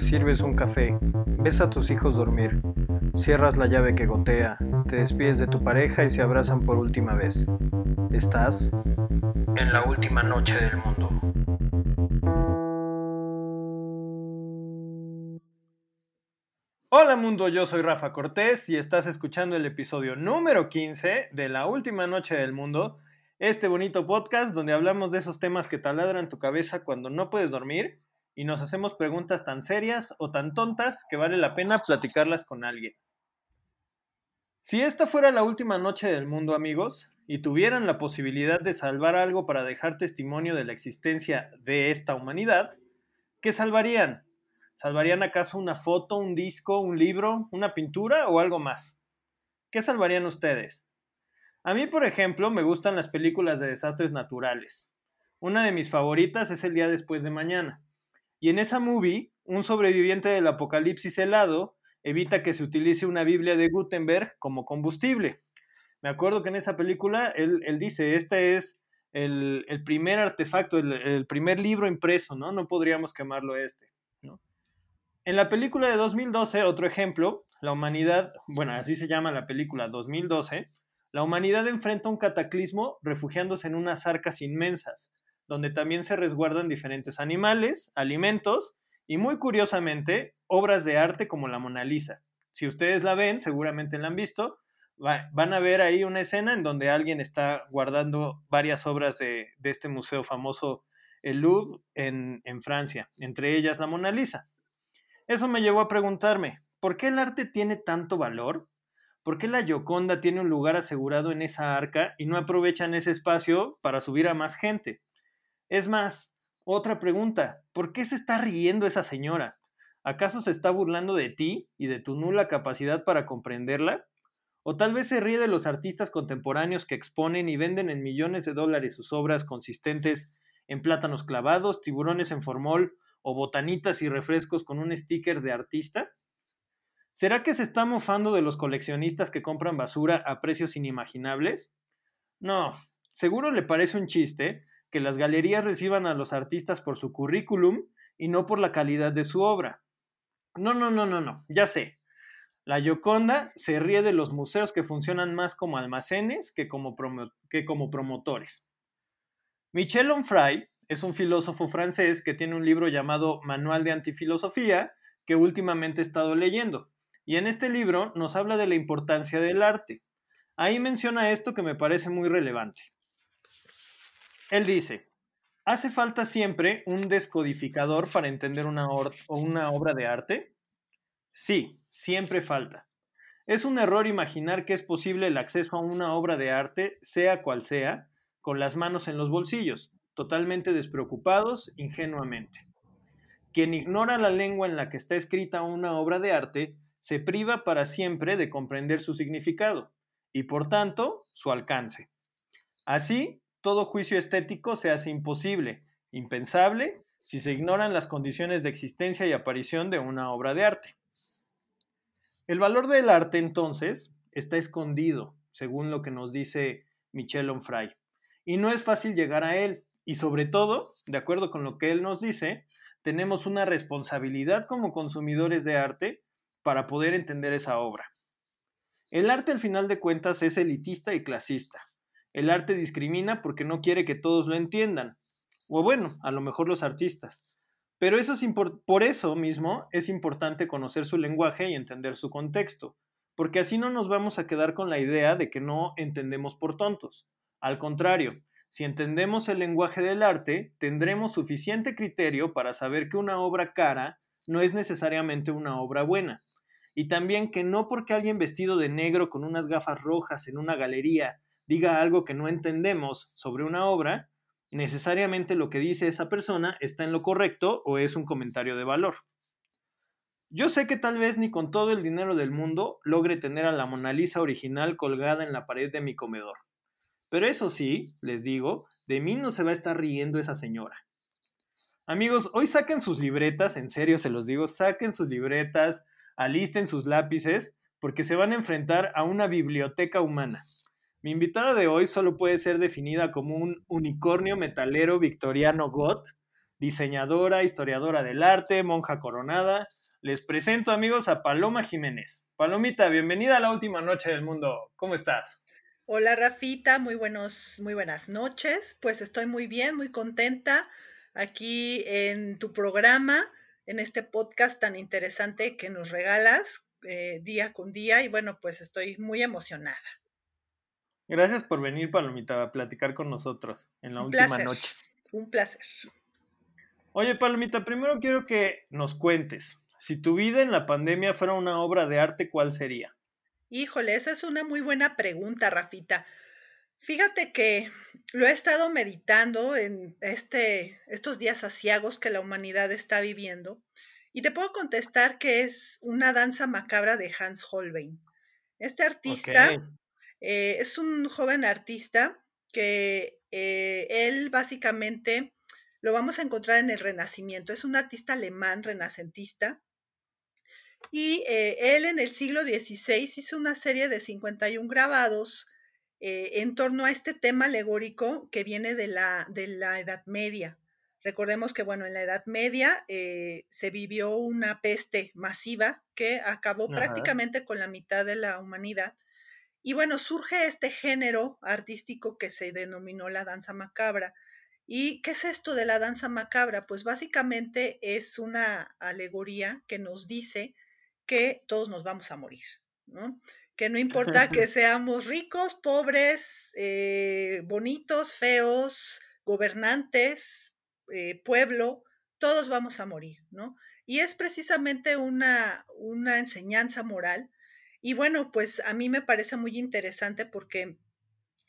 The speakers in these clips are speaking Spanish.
sirves un café, ves a tus hijos dormir, cierras la llave que gotea, te despides de tu pareja y se abrazan por última vez. Estás en la última noche del mundo. Hola mundo, yo soy Rafa Cortés y estás escuchando el episodio número 15 de La Última Noche del Mundo, este bonito podcast donde hablamos de esos temas que taladran tu cabeza cuando no puedes dormir y nos hacemos preguntas tan serias o tan tontas que vale la pena platicarlas con alguien. Si esta fuera la última noche del mundo, amigos, y tuvieran la posibilidad de salvar algo para dejar testimonio de la existencia de esta humanidad, ¿qué salvarían? ¿Salvarían acaso una foto, un disco, un libro, una pintura o algo más? ¿Qué salvarían ustedes? A mí, por ejemplo, me gustan las películas de desastres naturales. Una de mis favoritas es El día después de mañana. Y en esa movie, un sobreviviente del apocalipsis helado evita que se utilice una Biblia de Gutenberg como combustible. Me acuerdo que en esa película él, dice, este es el, primer artefacto, el, primer libro impreso, ¿no? No podríamos quemarlo este, En la película de 2012, otro ejemplo, la humanidad, bueno, así se llama la película 2012, la humanidad enfrenta un cataclismo refugiándose en unas arcas inmensas, donde también se resguardan diferentes animales, alimentos y muy curiosamente obras de arte como la Mona Lisa. Si ustedes la ven, seguramente la han visto, van a ver ahí una escena en donde alguien está guardando varias obras de, este museo famoso, el Louvre, en, en Francia, entre ellas la Mona Lisa. Eso me llevó a preguntarme, ¿por qué el arte tiene tanto valor? ¿Por qué la Gioconda tiene un lugar asegurado en esa arca y no aprovechan ese espacio para subir a más gente? Es más, otra pregunta, ¿por qué se está riendo esa señora? ¿Acaso se está burlando de ti y de tu nula capacidad para comprenderla? ¿O tal vez se ríe de los artistas contemporáneos que exponen y venden en millones de dólares sus obras consistentes en plátanos clavados, tiburones en formol o botanitas y refrescos con un sticker de artista? ¿Será que se está mofando de los coleccionistas que compran basura a precios inimaginables? No, seguro le parece un chiste que las galerías reciban a los artistas por su currículum y no por la calidad de su obra. No, no, no, no, no, ya sé. La Gioconda se ríe de los museos que funcionan más como almacenes que como, que como promotores. Michel Onfray es un filósofo francés que tiene un libro llamado Manual de Antifilosofía que últimamente he estado leyendo. Y en este libro nos habla de la importancia del arte. Ahí menciona esto que me parece muy relevante. Él dice, ¿hace falta siempre un descodificador para entender una, una obra de arte? Sí, siempre falta. Es un error imaginar que es posible el acceso a una obra de arte, sea cual sea, con las manos en los bolsillos, totalmente despreocupados, ingenuamente. Quien ignora la lengua en la que está escrita una obra de arte se priva para siempre de comprender su significado y por tanto su alcance. Así, todo juicio estético se hace imposible, impensable, si se ignoran las condiciones de existencia y aparición de una obra de arte. El valor del arte, entonces, está escondido, según lo que nos dice Michel Onfray, y no es fácil llegar a él, y sobre todo, de acuerdo con lo que él nos dice, tenemos una responsabilidad como consumidores de arte para poder entender esa obra. El arte, al final de cuentas, es elitista y clasista. El arte discrimina porque no quiere que todos lo entiendan. O bueno, a lo mejor los artistas. Pero eso es por eso mismo es importante conocer su lenguaje y entender su contexto, porque así no nos vamos a quedar con la idea de que no entendemos por tontos. Al contrario, si entendemos el lenguaje del arte, tendremos suficiente criterio para saber que una obra cara no es necesariamente una obra buena. Y también que no porque alguien vestido de negro con unas gafas rojas en una galería diga algo que no entendemos sobre una obra, necesariamente lo que dice esa persona está en lo correcto o es un comentario de valor. Yo sé que tal vez ni con todo el dinero del mundo logre tener a la Mona Lisa original colgada en la pared de mi comedor. Pero eso sí, les digo, de mí no se va a estar riendo esa señora. Amigos, hoy saquen sus libretas, en serio se los digo, saquen sus libretas, alisten sus lápices, porque se van a enfrentar a una biblioteca humana. Mi invitada de hoy solo puede ser definida como un unicornio metalero victoriano goth, diseñadora, historiadora del arte, monja coronada. Les presento amigos a Paloma Jiménez. Palomita, bienvenida a la última noche del mundo. ¿Cómo estás? Hola Rafita, muy buenos, muy buenas noches. Pues estoy muy bien, muy contenta aquí en tu programa, en este podcast tan interesante que nos regalas eh, día con día y bueno, pues estoy muy emocionada. Gracias por venir, Palomita, a platicar con nosotros en la última noche. Un placer. Oye, Palomita, primero quiero que nos cuentes, si tu vida en la pandemia fuera una obra de arte, ¿cuál sería? Híjole, esa es una muy buena pregunta, Rafita. Fíjate que lo he estado meditando en este, estos días asiagos que la humanidad está viviendo y te puedo contestar que es una danza macabra de Hans Holbein. Este artista eh, es un joven artista que eh, él básicamente lo vamos a encontrar en el Renacimiento. Es un artista alemán renacentista y eh, él en el siglo XVI hizo una serie de 51 grabados en torno a este tema alegórico que viene de la, de la Edad Media. Recordemos que, bueno, en la Edad Media se vivió una peste masiva que acabó prácticamente con la mitad de la humanidad y bueno, surge este género artístico que se denominó la danza macabra. ¿Y qué es esto de la danza macabra? Pues básicamente es una alegoría que nos dice que todos nos vamos a morir, ¿no? Que no importa que seamos ricos, pobres, eh, bonitos, feos, gobernantes, eh, pueblo, todos vamos a morir, ¿no? Y es precisamente una, una enseñanza moral y bueno, pues a mí me parece muy interesante porque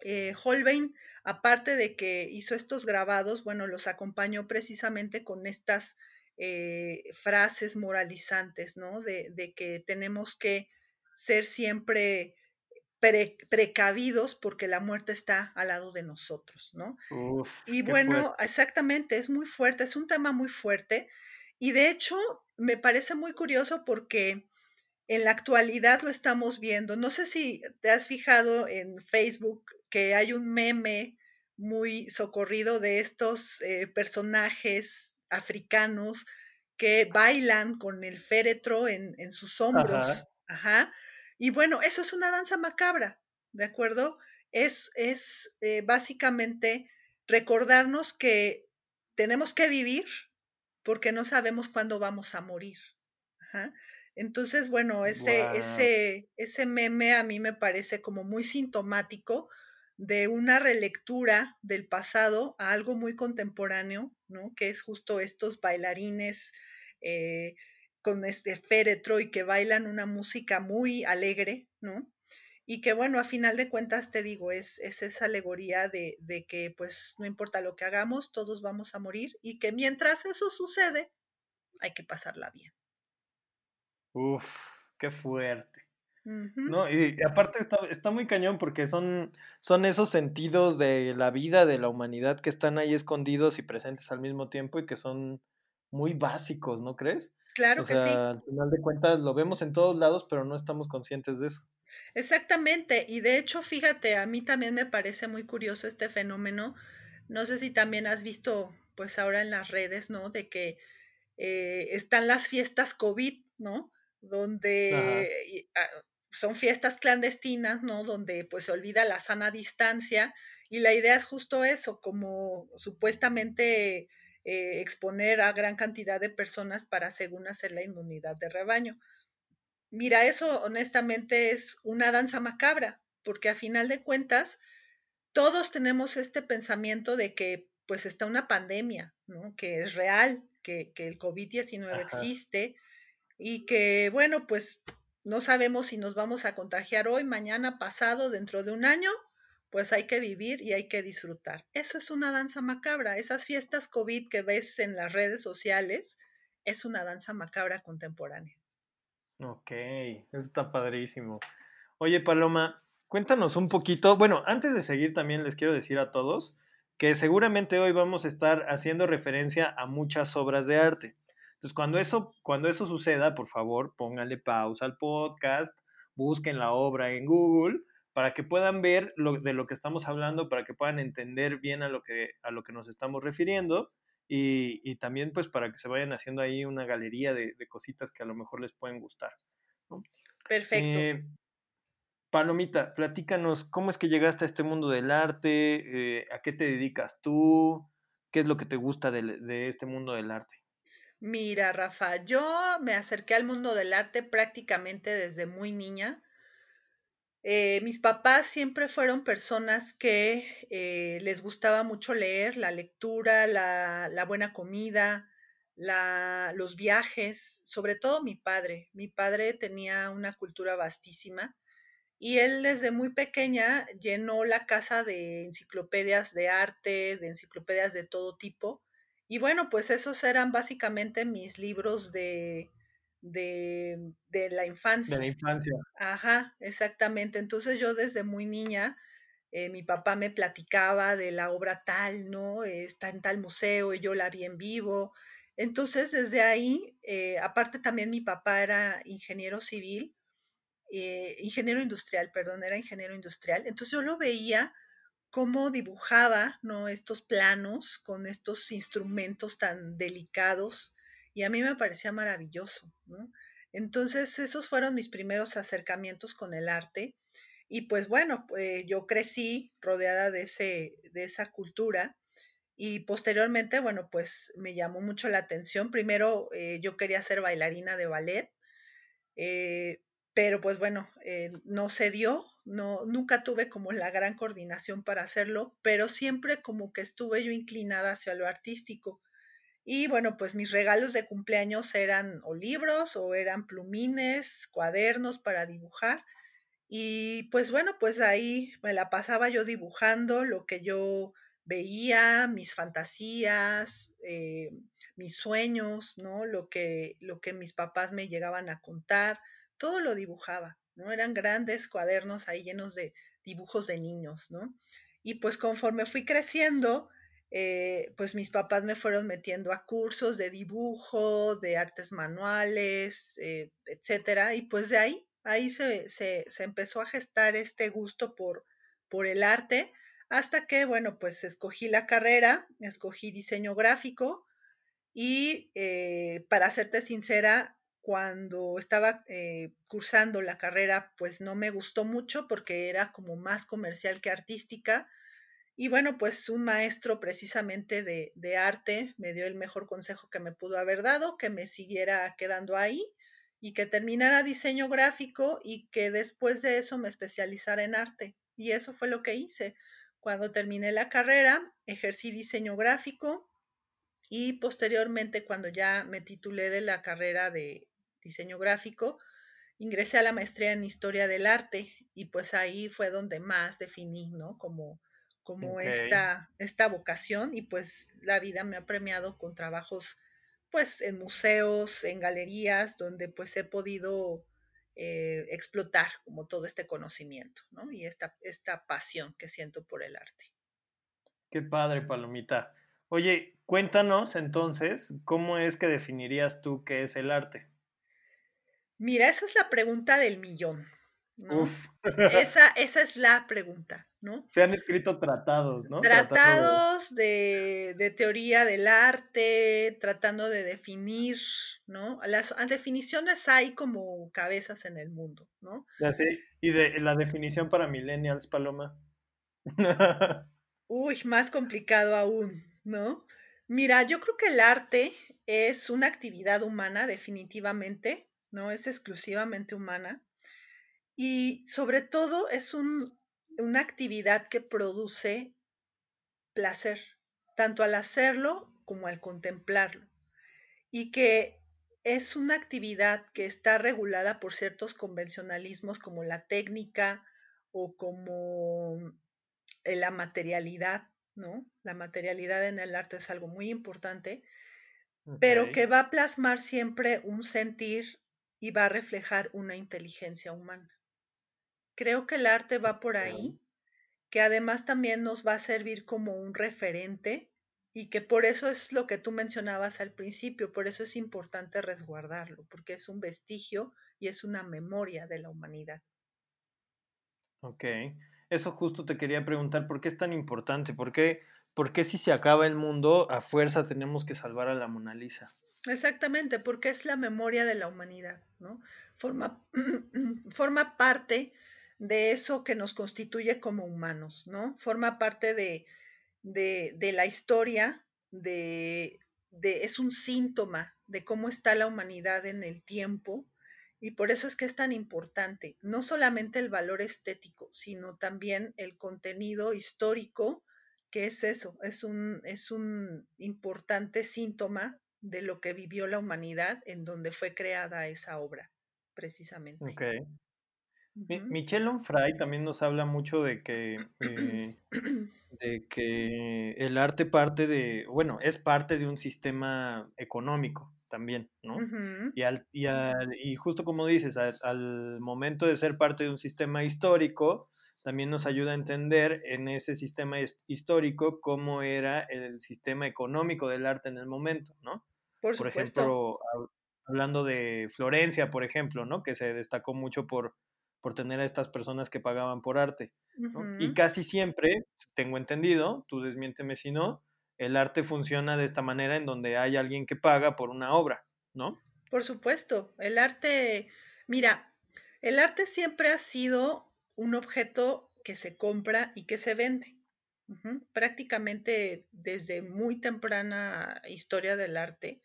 eh, Holbein, aparte de que hizo estos grabados, bueno, los acompañó precisamente con estas eh, frases moralizantes, ¿no? De, que tenemos que ser siempre precavidos porque la muerte está al lado de nosotros, ¿no? y bueno, exactamente, es muy fuerte, es un tema muy fuerte. Y de hecho, me parece muy curioso porque en la actualidad lo estamos viendo. No sé si te has fijado en Facebook que hay un meme muy socorrido de estos eh, personajes africanos que bailan con el féretro en, sus hombros. Ajá. Y bueno, eso es una danza macabra, ¿de acuerdo? Es, es eh, básicamente recordarnos que tenemos que vivir porque no sabemos cuándo vamos a morir. Ajá. Entonces, bueno, ese, ese, ese meme a mí me parece como muy sintomático de una relectura del pasado a algo muy contemporáneo, ¿no? Que es justo estos bailarines eh, con este féretro y que bailan una música muy alegre, ¿no? Y que bueno, a final de cuentas te digo, es, es esa alegoría de, de que pues no importa lo que hagamos, todos vamos a morir y que mientras eso sucede, hay que pasarla bien. Uf, qué fuerte. No, y, aparte está, está, muy cañón porque son, son esos sentidos de la vida, de la humanidad que están ahí escondidos y presentes al mismo tiempo y que son muy básicos, ¿no crees? Claro que sí. Al final de cuentas lo vemos en todos lados, pero no estamos conscientes de eso. Exactamente, y de hecho, fíjate, a mí también me parece muy curioso este fenómeno. No sé si también has visto, pues ahora en las redes, ¿no? De que eh, están las fiestas COVID, ¿no? Donde ah, son fiestas clandestinas, ¿no? Donde pues se olvida la sana distancia y la idea es justo eso, como supuestamente eh, exponer a gran cantidad de personas para según hacer la inmunidad de rebaño. Mira, eso honestamente es una danza macabra, porque a final de cuentas todos tenemos este pensamiento de que pues está una pandemia, ¿no? Que es real, que, que el COVID-19 existe, y que, bueno, pues no sabemos si nos vamos a contagiar hoy, mañana, pasado, dentro de un año, pues hay que vivir y hay que disfrutar. Eso es una danza macabra. Esas fiestas COVID que ves en las redes sociales es una danza macabra contemporánea. Ok, eso está padrísimo. Oye, Paloma, cuéntanos un poquito. Bueno, antes de seguir también les quiero decir a todos que seguramente hoy vamos a estar haciendo referencia a muchas obras de arte. Entonces, cuando eso, cuando eso suceda, por favor, pónganle pausa al podcast, busquen la obra en Google para que puedan ver lo, de lo que estamos hablando, para que puedan entender bien a lo que, a lo que nos estamos refiriendo y, también pues para que se vayan haciendo ahí una galería de, cositas que a lo mejor les pueden gustar. Perfecto. Eh, Palomita, platícanos, ¿cómo es que llegaste a este mundo del arte? Eh, ¿A qué te dedicas tú? ¿Qué es lo que te gusta de, este mundo del arte? Mira, Rafa, yo me acerqué al mundo del arte prácticamente desde muy niña. Eh, mis papás siempre fueron personas que eh, les gustaba mucho leer, la lectura, la, buena comida, los viajes, sobre todo mi padre. Mi padre tenía una cultura vastísima y él desde muy pequeña llenó la casa de enciclopedias de arte, de enciclopedias de todo tipo. Y bueno, pues esos eran básicamente mis libros de, de, la infancia. De la infancia. Ajá, exactamente. Entonces yo desde muy niña, eh, mi papá me platicaba de la obra tal, ¿no? Está en tal museo y yo la vi en vivo. Entonces desde ahí, eh, aparte también mi papá era ingeniero civil, eh, ingeniero industrial, perdón, era ingeniero industrial. Entonces yo lo veía cómo dibujaba, ¿no? Estos planos con estos instrumentos tan delicados y a mí me parecía maravilloso, ¿no? Entonces, esos fueron mis primeros acercamientos con el arte. Y pues bueno, pues, yo crecí rodeada de, ese, de esa cultura y posteriormente, bueno, pues me llamó mucho la atención. Primero, eh, yo quería ser bailarina de ballet, eh, pero pues bueno, eh, no se dio, no, nunca tuve como la gran coordinación para hacerlo, pero siempre como que estuve yo inclinada hacia lo artístico. Y bueno, pues mis regalos de cumpleaños eran o libros o eran plumines, cuadernos para dibujar. Y pues bueno, pues ahí me la pasaba yo dibujando lo que yo veía, mis fantasías, eh, mis sueños, ¿no? Lo que, lo que mis papás me llegaban a contar, todo lo dibujaba, ¿no? Eran grandes cuadernos ahí llenos de dibujos de niños, ¿no? Y pues conforme fui creciendo, eh, pues mis papás me fueron metiendo a cursos de dibujo, de artes manuales, eh, etcétera, y pues de ahí, ahí se, empezó a gestar este gusto por, por el arte, hasta que, bueno, pues escogí la carrera, escogí diseño gráfico, y eh, para serte sincera, cuando estaba cursando la carrera, pues no me gustó mucho porque era como más comercial que artística y bueno, pues un maestro precisamente de, arte me dio el mejor consejo que me pudo haber dado, que me siguiera quedando ahí y que terminara diseño gráfico y que después de eso me especializara en arte. Y eso fue lo que hice. Cuando terminé la carrera, ejercí diseño gráfico y posteriormente cuando ya me titulé de la carrera de diseño gráfico, ingresé a la maestría en historia del arte y pues ahí fue donde más definí, ¿no? Como como esta, esta vocación y pues la vida me ha premiado con trabajos pues en museos, en galerías, donde pues he podido eh, explotar como todo este conocimiento, ¿no? Y esta, esta pasión que siento por el arte. Qué padre, Palomita. Oye, cuéntanos entonces, ¿cómo es que definirías tú qué es el arte? Mira, esa es la pregunta del millón. Uf. Esa, esa es la pregunta, ¿no? Se han escrito tratados, ¿no? Tratados de... teoría del arte, tratando de definir, ¿no? Las, definiciones hay como cabezas en el mundo, ¿no? Y de la definición para millennials, Paloma. Uy, más complicado aún, ¿no? Mira, yo creo que el arte es una actividad humana, definitivamente, ¿no? Es exclusivamente humana y sobre todo es una actividad que produce placer, tanto al hacerlo como al contemplarlo. Y que es una actividad que está regulada por ciertos convencionalismos como la técnica o como eh, la materialidad, ¿no? La materialidad en el arte es algo muy importante, pero que va a plasmar siempre un sentir y va a reflejar una inteligencia humana. Creo que el arte va por ahí, que además también nos va a servir como un referente y que por eso es lo que tú mencionabas al principio, por eso es importante resguardarlo, porque es un vestigio y es una memoria de la humanidad. Ok, eso justo te quería preguntar, ¿por qué es tan importante? ¿Por qué ¿por qué si se acaba el mundo a fuerza tenemos que salvar a la Mona Lisa? Exactamente, porque es la memoria de la humanidad, ¿no? Forma, forma parte de eso que nos constituye como humanos, ¿no? Forma parte de, de, de la historia, de, de, es un síntoma de cómo está la humanidad en el tiempo y por eso es que es tan importante, no solamente el valor estético, sino también el contenido histórico, que es eso, es un, es un importante síntoma de lo que vivió la humanidad en donde fue creada esa obra, precisamente. Ok. Michel Onfray también nos habla mucho de que, eh, de que el arte parte de, bueno, es parte de un sistema económico también, ¿no? y, al, y, y, justo como dices, al, momento de ser parte de un sistema histórico, también nos ayuda a entender en ese sistema histórico cómo era el sistema económico del arte en el momento, ¿no? Por, por ejemplo, hablando de Florencia, por ejemplo, ¿no? Que se destacó mucho por por tener a estas personas que pagaban por arte. Y casi siempre, tengo entendido, tú desmiénteme si no, el arte funciona de esta manera en donde hay alguien que paga por una obra, ¿no? Por supuesto, el arte, mira, el arte siempre ha sido un objeto que se compra y que se vende. Prácticamente desde muy temprana historia del arte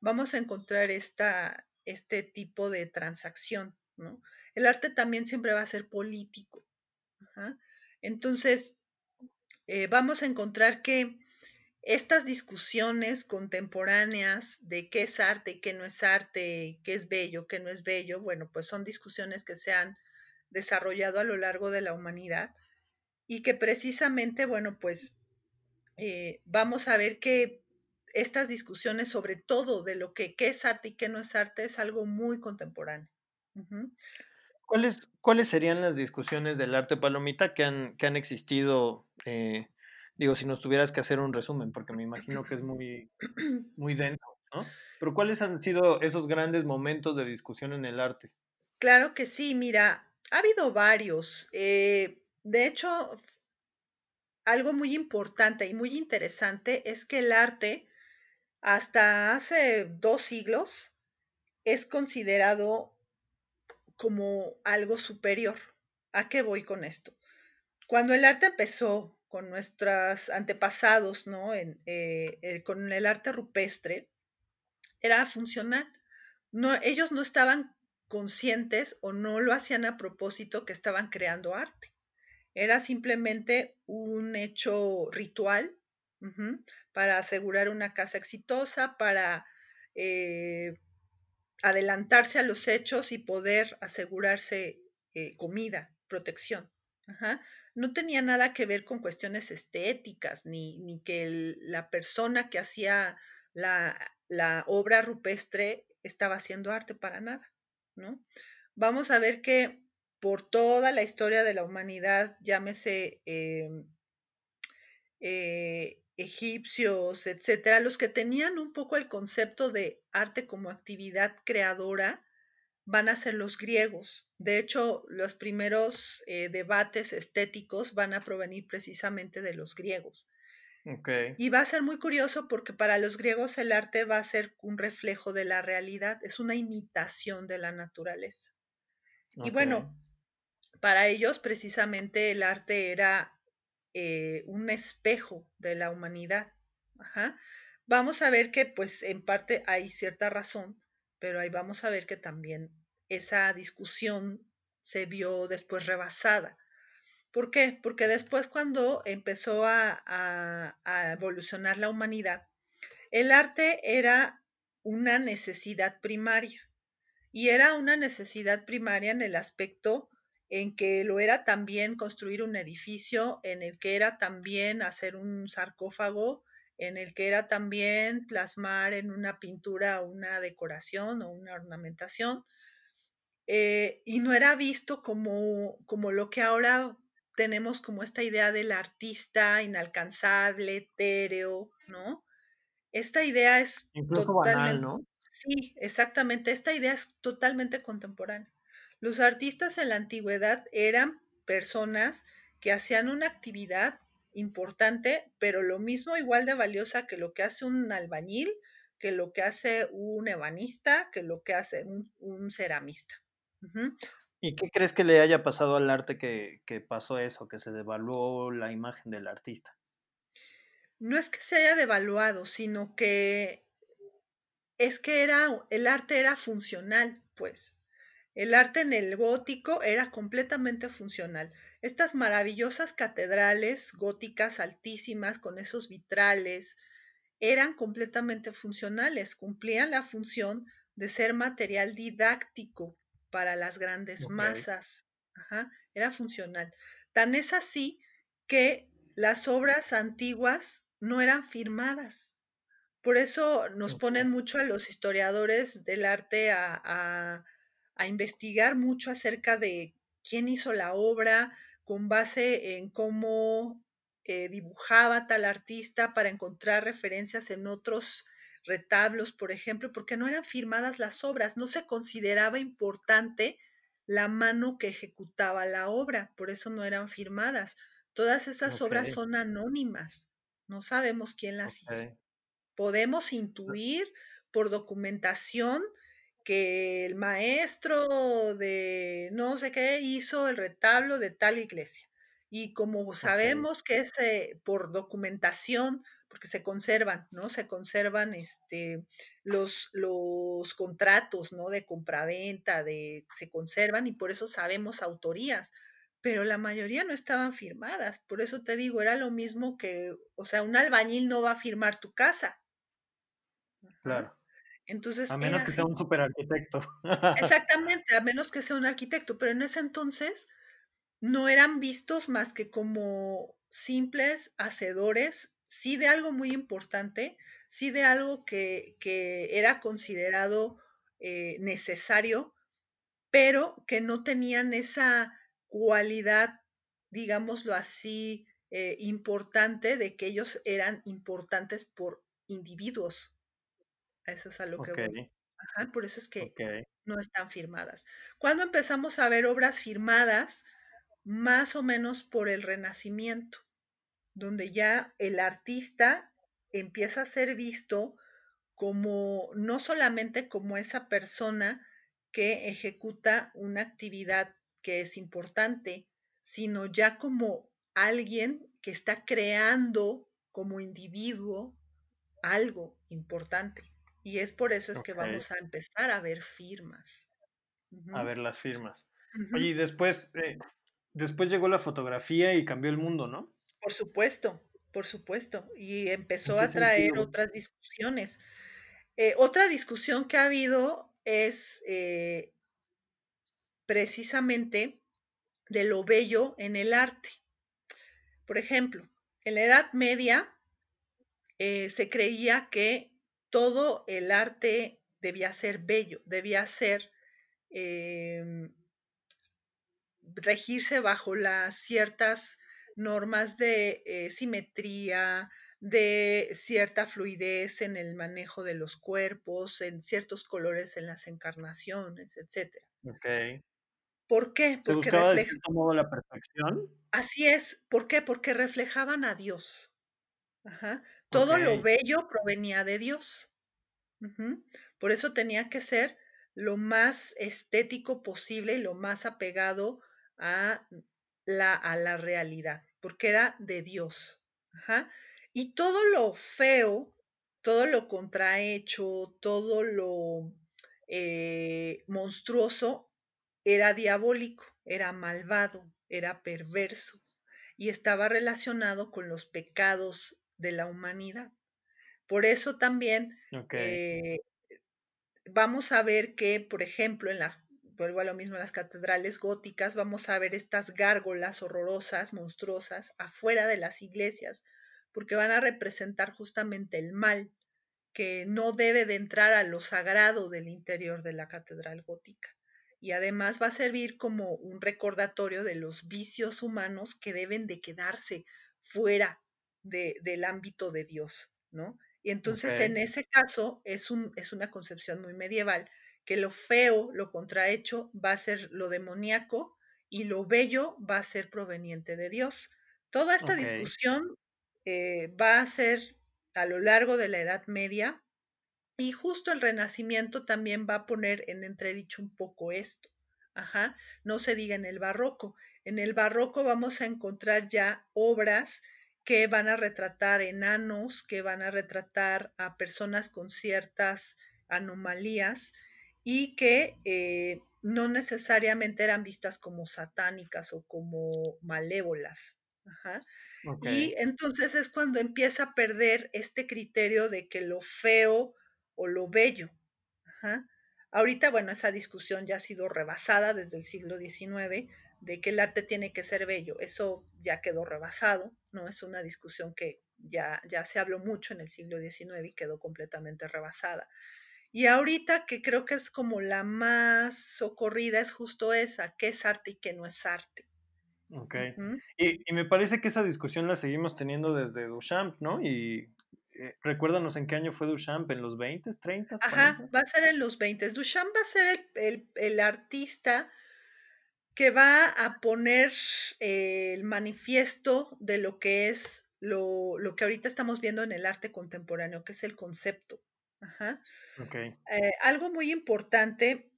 vamos a encontrar esta, este tipo de transacción. El arte también siempre va a ser político. Entonces, eh, vamos a encontrar que estas discusiones contemporáneas de qué es arte qué no es arte, qué es bello, qué no es bello, bueno, pues son discusiones que se han desarrollado a lo largo de la humanidad y que precisamente, bueno, pues eh, vamos a ver que estas discusiones sobre todo de lo que qué es arte y qué no es arte es algo muy contemporáneo. ¿Cuáles, ¿Cuáles serían las discusiones del arte palomita que han, que han existido? Eh, digo, si nos tuvieras que hacer un resumen, porque me imagino que es muy, muy denso, ¿no? Pero ¿cuáles han sido esos grandes momentos de discusión en el arte? Claro que sí, mira, ha habido varios. Eh, de hecho, algo muy importante y muy interesante es que el arte, hasta hace dos siglos, es considerado como algo superior. ¿A qué voy con esto? Cuando el arte empezó con nuestros antepasados, ¿no? Eh, con el arte rupestre, era funcional. No, ellos no estaban conscientes o no lo hacían a propósito que estaban creando arte. Era simplemente un hecho ritual para asegurar una casa exitosa, para eh, adelantarse a los hechos y poder asegurarse eh, comida, protección. No tenía nada que ver con cuestiones estéticas, ni, ni que la persona que hacía la, la, obra rupestre estaba haciendo arte para nada, ¿no? Vamos a ver que por toda la historia de la humanidad, llámese em, eh, egipcios, etcétera, los que tenían un poco el concepto de arte como actividad creadora van a ser los griegos. De hecho, los primeros eh, debates estéticos van a provenir precisamente de los griegos. Okay. Y va a ser muy curioso porque para los griegos el arte va a ser un reflejo de la realidad, es una imitación de la naturaleza. Y bueno, para ellos precisamente el arte era eh, un espejo de la humanidad. Vamos a ver que pues en parte hay cierta razón, pero ahí vamos a ver que también esa discusión se vio después rebasada. ¿Por qué? Porque después cuando empezó a, a evolucionar la humanidad, el arte era una necesidad primaria y era una necesidad primaria en el aspecto en que lo era también construir un edificio, en el que era también hacer un sarcófago, en el que era también plasmar en una pintura una decoración o una ornamentación. Eh, y no era visto como, como lo que ahora tenemos como esta idea del artista inalcanzable, etéreo, ¿no? Esta idea es totalmente... ¿no? Sí, exactamente. Esta idea es totalmente contemporánea. Los artistas en la antigüedad eran personas que hacían una actividad importante, pero lo mismo igual de valiosa que lo que hace un albañil, que lo que hace un ebanista, que lo que hace un, ceramista. ¿Y qué crees que le haya pasado al arte que, que pasó eso, que se devaluó la imagen del artista? No es que se haya devaluado, sino que es que era, el arte era funcional, pues. El arte en el gótico era completamente funcional. Estas maravillosas catedrales góticas altísimas con esos vitrales eran completamente funcionales, cumplían la función de ser material didáctico para las grandes masas. era funcional. Tan es así que las obras antiguas no eran firmadas. Por eso nos ponen mucho a los historiadores del arte a, investigar mucho acerca de quién hizo la obra con base en cómo eh, dibujaba tal artista para encontrar referencias en otros retablos, por ejemplo, porque no eran firmadas las obras, no se consideraba importante la mano que ejecutaba la obra, por eso no eran firmadas. Todas esas obras son anónimas, no sabemos quién las hizo. Podemos intuir por documentación que el maestro de no sé qué hizo el retablo de tal iglesia. Y como sabemos que es eh, por documentación, porque se conservan, ¿no? Se conservan este, los, los contratos, ¿no? De compraventa, de, se conservan y por eso sabemos autorías, pero la mayoría no estaban firmadas. Por eso te digo, era lo mismo que, o sea, un albañil no va a firmar tu casa, Claro. Entonces, a menos que sea un super arquitecto. Exactamente, a menos que sea un arquitecto, pero en ese entonces no eran vistos más que como simples hacedores, sí de algo muy importante, sí de algo que, era considerado eh, necesario, pero que no tenían esa cualidad, digámoslo así, eh, importante de que ellos eran importantes por individuos. Eso es a lo que voy. Ajá, por eso es que no están firmadas. Cuando empezamos a ver obras firmadas? Más o menos por el Renacimiento, donde ya el artista empieza a ser visto como no solamente como esa persona que ejecuta una actividad que es importante, sino ya como alguien que está creando como individuo algo importante. Y es por eso es que vamos a empezar a ver firmas. A ver las firmas. Oye, y después, eh, después llegó la fotografía y cambió el mundo, ¿no? Por supuesto, por supuesto. Y empezó a traer otras discusiones. Eh, otra discusión que ha habido es eh, precisamente de lo bello en el arte. Por ejemplo, en la Edad Media se creía que todo el arte debía ser bello, debía ser em, regirse bajo las ciertas normas de eh, simetría, de cierta fluidez en el manejo de los cuerpos, en ciertos colores en las encarnaciones, etc. Ok. ¿Por qué? Porque ¿Se buscaba de cierto modo la perfección? Así es. ¿Por qué? Porque reflejaban a Dios. Ajá. Todo lo bello provenía de Dios. Por eso tenía que ser lo más estético posible y lo más apegado a la, a la realidad, porque era de Dios. Y todo lo feo, todo lo contrahecho, todo lo eh, monstruoso era diabólico, era malvado, era perverso y estaba relacionado con los pecados de la humanidad. Por eso también eh, vamos a ver que, por ejemplo, en las, vuelvo a lo mismo, en las catedrales góticas, vamos a ver estas gárgolas horrorosas, monstruosas, afuera de las iglesias, porque van a representar justamente el mal que no debe de entrar a lo sagrado del interior de la catedral gótica. Y además va a servir como un recordatorio de los vicios humanos que deben de quedarse fuera del ámbito de Dios, ¿no? Y entonces en ese caso es, un, es una concepción muy medieval, que lo feo, lo contrahecho, va a ser lo demoníaco y lo bello va a ser proveniente de Dios. Toda esta discusión eh, va a ser a lo largo de la Edad Media y justo el Renacimiento también va a poner en entredicho un poco esto. Ajá, no se diga en el barroco. En el barroco vamos a encontrar ya obras que van a retratar enanos, que van a retratar a personas con ciertas anomalías y que eh, no necesariamente eran vistas como satánicas o como malévolas. Ajá. Y entonces es cuando empieza a perder este criterio de que lo feo o lo bello. Ajá. Ahorita, bueno, esa discusión ya ha sido rebasada desde el siglo XIX, de que el arte tiene que ser bello. Eso ya quedó rebasado, ¿no? Es una discusión que ya, ya se habló mucho en el siglo XIX y quedó completamente rebasada. Y ahorita que creo que es como la más socorrida es justo esa, qué es arte y qué no es arte. Ok. Y, y me parece que esa discusión la seguimos teniendo desde Duchamp, ¿no? Y eh, recuérdanos en qué año fue Duchamp, ¿en los 20, 30, Ajá, 40? va a ser en los 20. Duchamp va a ser el, el- el artista que va a poner eh, el manifiesto de lo que es lo, lo que ahorita estamos viendo en el arte contemporáneo, que es el concepto. Ajá. Eh, algo muy importante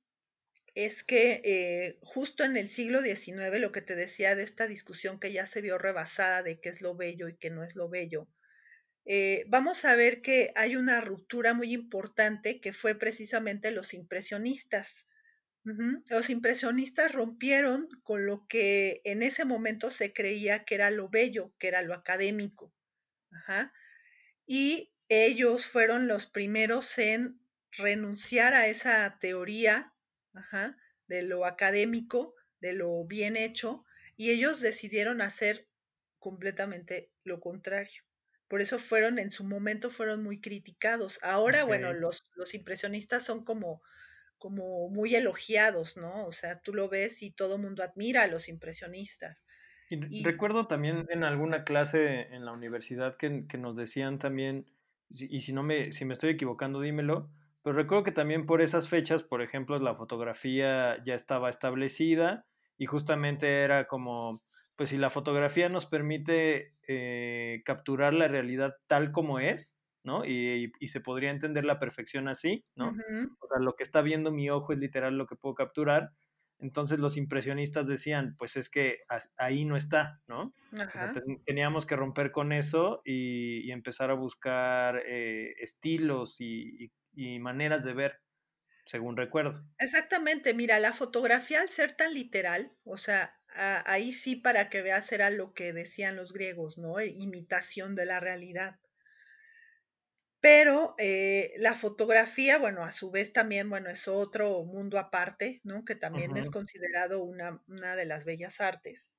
es que eh, justo en el siglo XIX, lo que te decía de esta discusión que ya se vio rebasada de qué es lo bello y qué no es lo bello, eh, vamos a ver que hay una ruptura muy importante que fue precisamente los impresionistas. Los impresionistas rompieron con lo que en ese momento se creía que era lo bello, que era lo académico. Ajá. Y ellos fueron los primeros en renunciar a esa teoría ajá, de lo académico, de lo bien hecho, y ellos decidieron hacer completamente lo contrario. Por eso fueron, en su momento, fueron muy criticados. Ahora, bueno, los, los impresionistas son como, como muy elogiados, ¿no? O sea, tú lo ves y todo el mundo admira a los impresionistas. Y re- Y, recuerdo también en alguna clase en la universidad que, que nos decían también, y si no me, si me estoy equivocando, dímelo, pero recuerdo que también por esas fechas, por ejemplo, la fotografía ya estaba establecida y justamente era como, pues si la fotografía nos permite eh, capturar la realidad tal como es, ¿no? Y, y- y se podría entender la perfección así, ¿no? O sea, lo que está viendo mi ojo es literal lo que puedo capturar entonces los impresionistas decían, pues es que ahí no está, ¿no? O sea, teníamos que romper con eso y, y empezar a buscar eh, estilos y, y- maneras de ver, según recuerdo. Exactamente, mira, la fotografía al ser tan literal, o sea, a- ahí sí para que veas era lo que decían los griegos, ¿no? E- Imitación de la realidad. Pero eh, la fotografía, bueno, a su vez también, bueno, es otro mundo aparte, ¿no? Que también es considerado una, una de las bellas artes.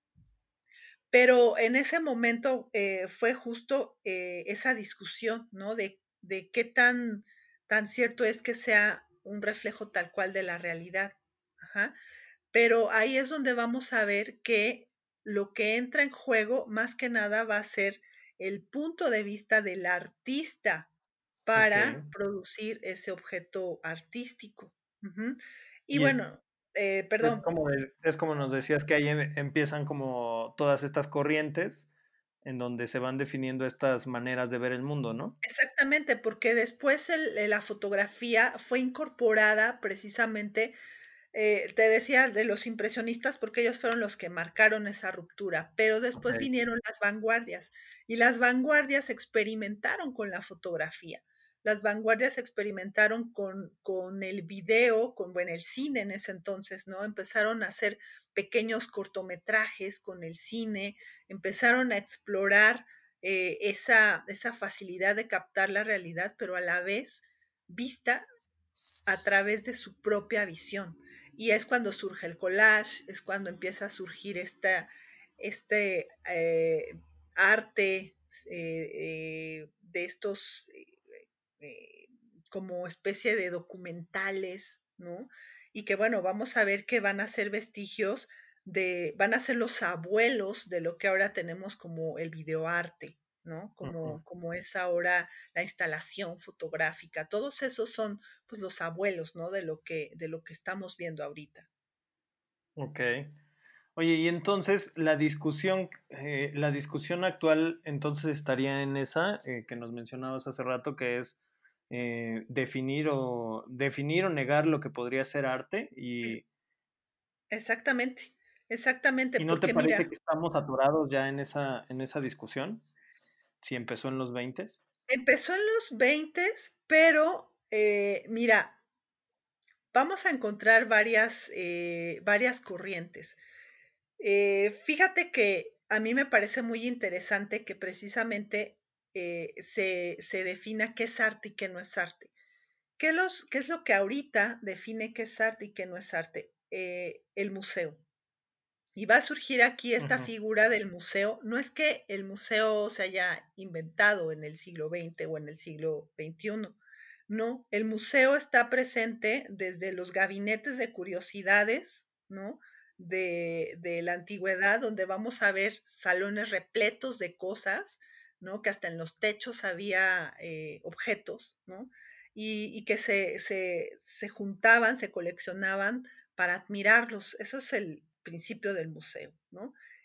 Pero en ese momento eh, fue justo eh, esa discusión, ¿no? De, de qué tan, tan cierto es que sea un reflejo tal cual de la realidad. Ajá. Pero ahí es donde vamos a ver que lo que entra en juego más que nada va a ser el punto de vista del artista Para producir ese objeto artístico. Y bueno, eh, es perdón, como, es como nos decías que ahí em- empiezan como todas estas corrientes en donde se van definiendo estas maneras de ver el mundo, ¿no? exactamente, porque después el- eh, la fotografía fue incorporada precisamente Eh, te decía de los impresionistas porque ellos fueron los que marcaron esa ruptura, pero después vinieron las vanguardias y las vanguardias experimentaron con la fotografía. Las vanguardias experimentaron con, con el video, con bueno, el cine en ese entonces, ¿no? Empezaron a hacer pequeños cortometrajes con el cine, empezaron a explorar eh, esa, esa facilidad de captar la realidad, pero a la vez vista a través de su propia visión. Y es cuando surge el collage, es cuando empieza a surgir esta, este eh, arte eh, de estos eh, como especie de documentales, ¿no? Y que bueno, vamos a ver que van a ser vestigios de, van a ser los abuelos de lo que ahora tenemos como el videoarte, ¿no? Como, como es ahora la instalación fotográfica. Todos esos son pues los abuelos, ¿no? De lo que, de lo que estamos viendo ahorita. Ok. Oye, y entonces la discusión, eh, la discusión actual entonces estaría en esa eh, que nos mencionabas hace rato, que es eh, definir o definir o negar lo que podría ser arte y Exactamente, exactamente, ¿Y no te porque parece mira, que estamos saturados ya en esa, en esa discusión? Si empezó en los 20. empezó en los 20, pero eh, mira, vamos a encontrar varias, eh, varias corrientes. Eh, fíjate que a mí me parece muy interesante que precisamente eh, se, se defina qué es arte y qué no es arte. ¿Qué, los, ¿Qué es lo que ahorita define qué es arte y qué no es arte? Eh, el museo. Y va a surgir aquí esta figura del museo. No es que el museo se haya inventado en el siglo XX o en el siglo XXI. No, el museo está presente desde los gabinetes de curiosidades, ¿no? De, de la antigüedad, donde vamos a ver salones repletos de cosas, Que hasta en los techos había eh, objetos. Y, que se, se, se juntaban, se coleccionaban para admirarlos. Eso es el principio del museo.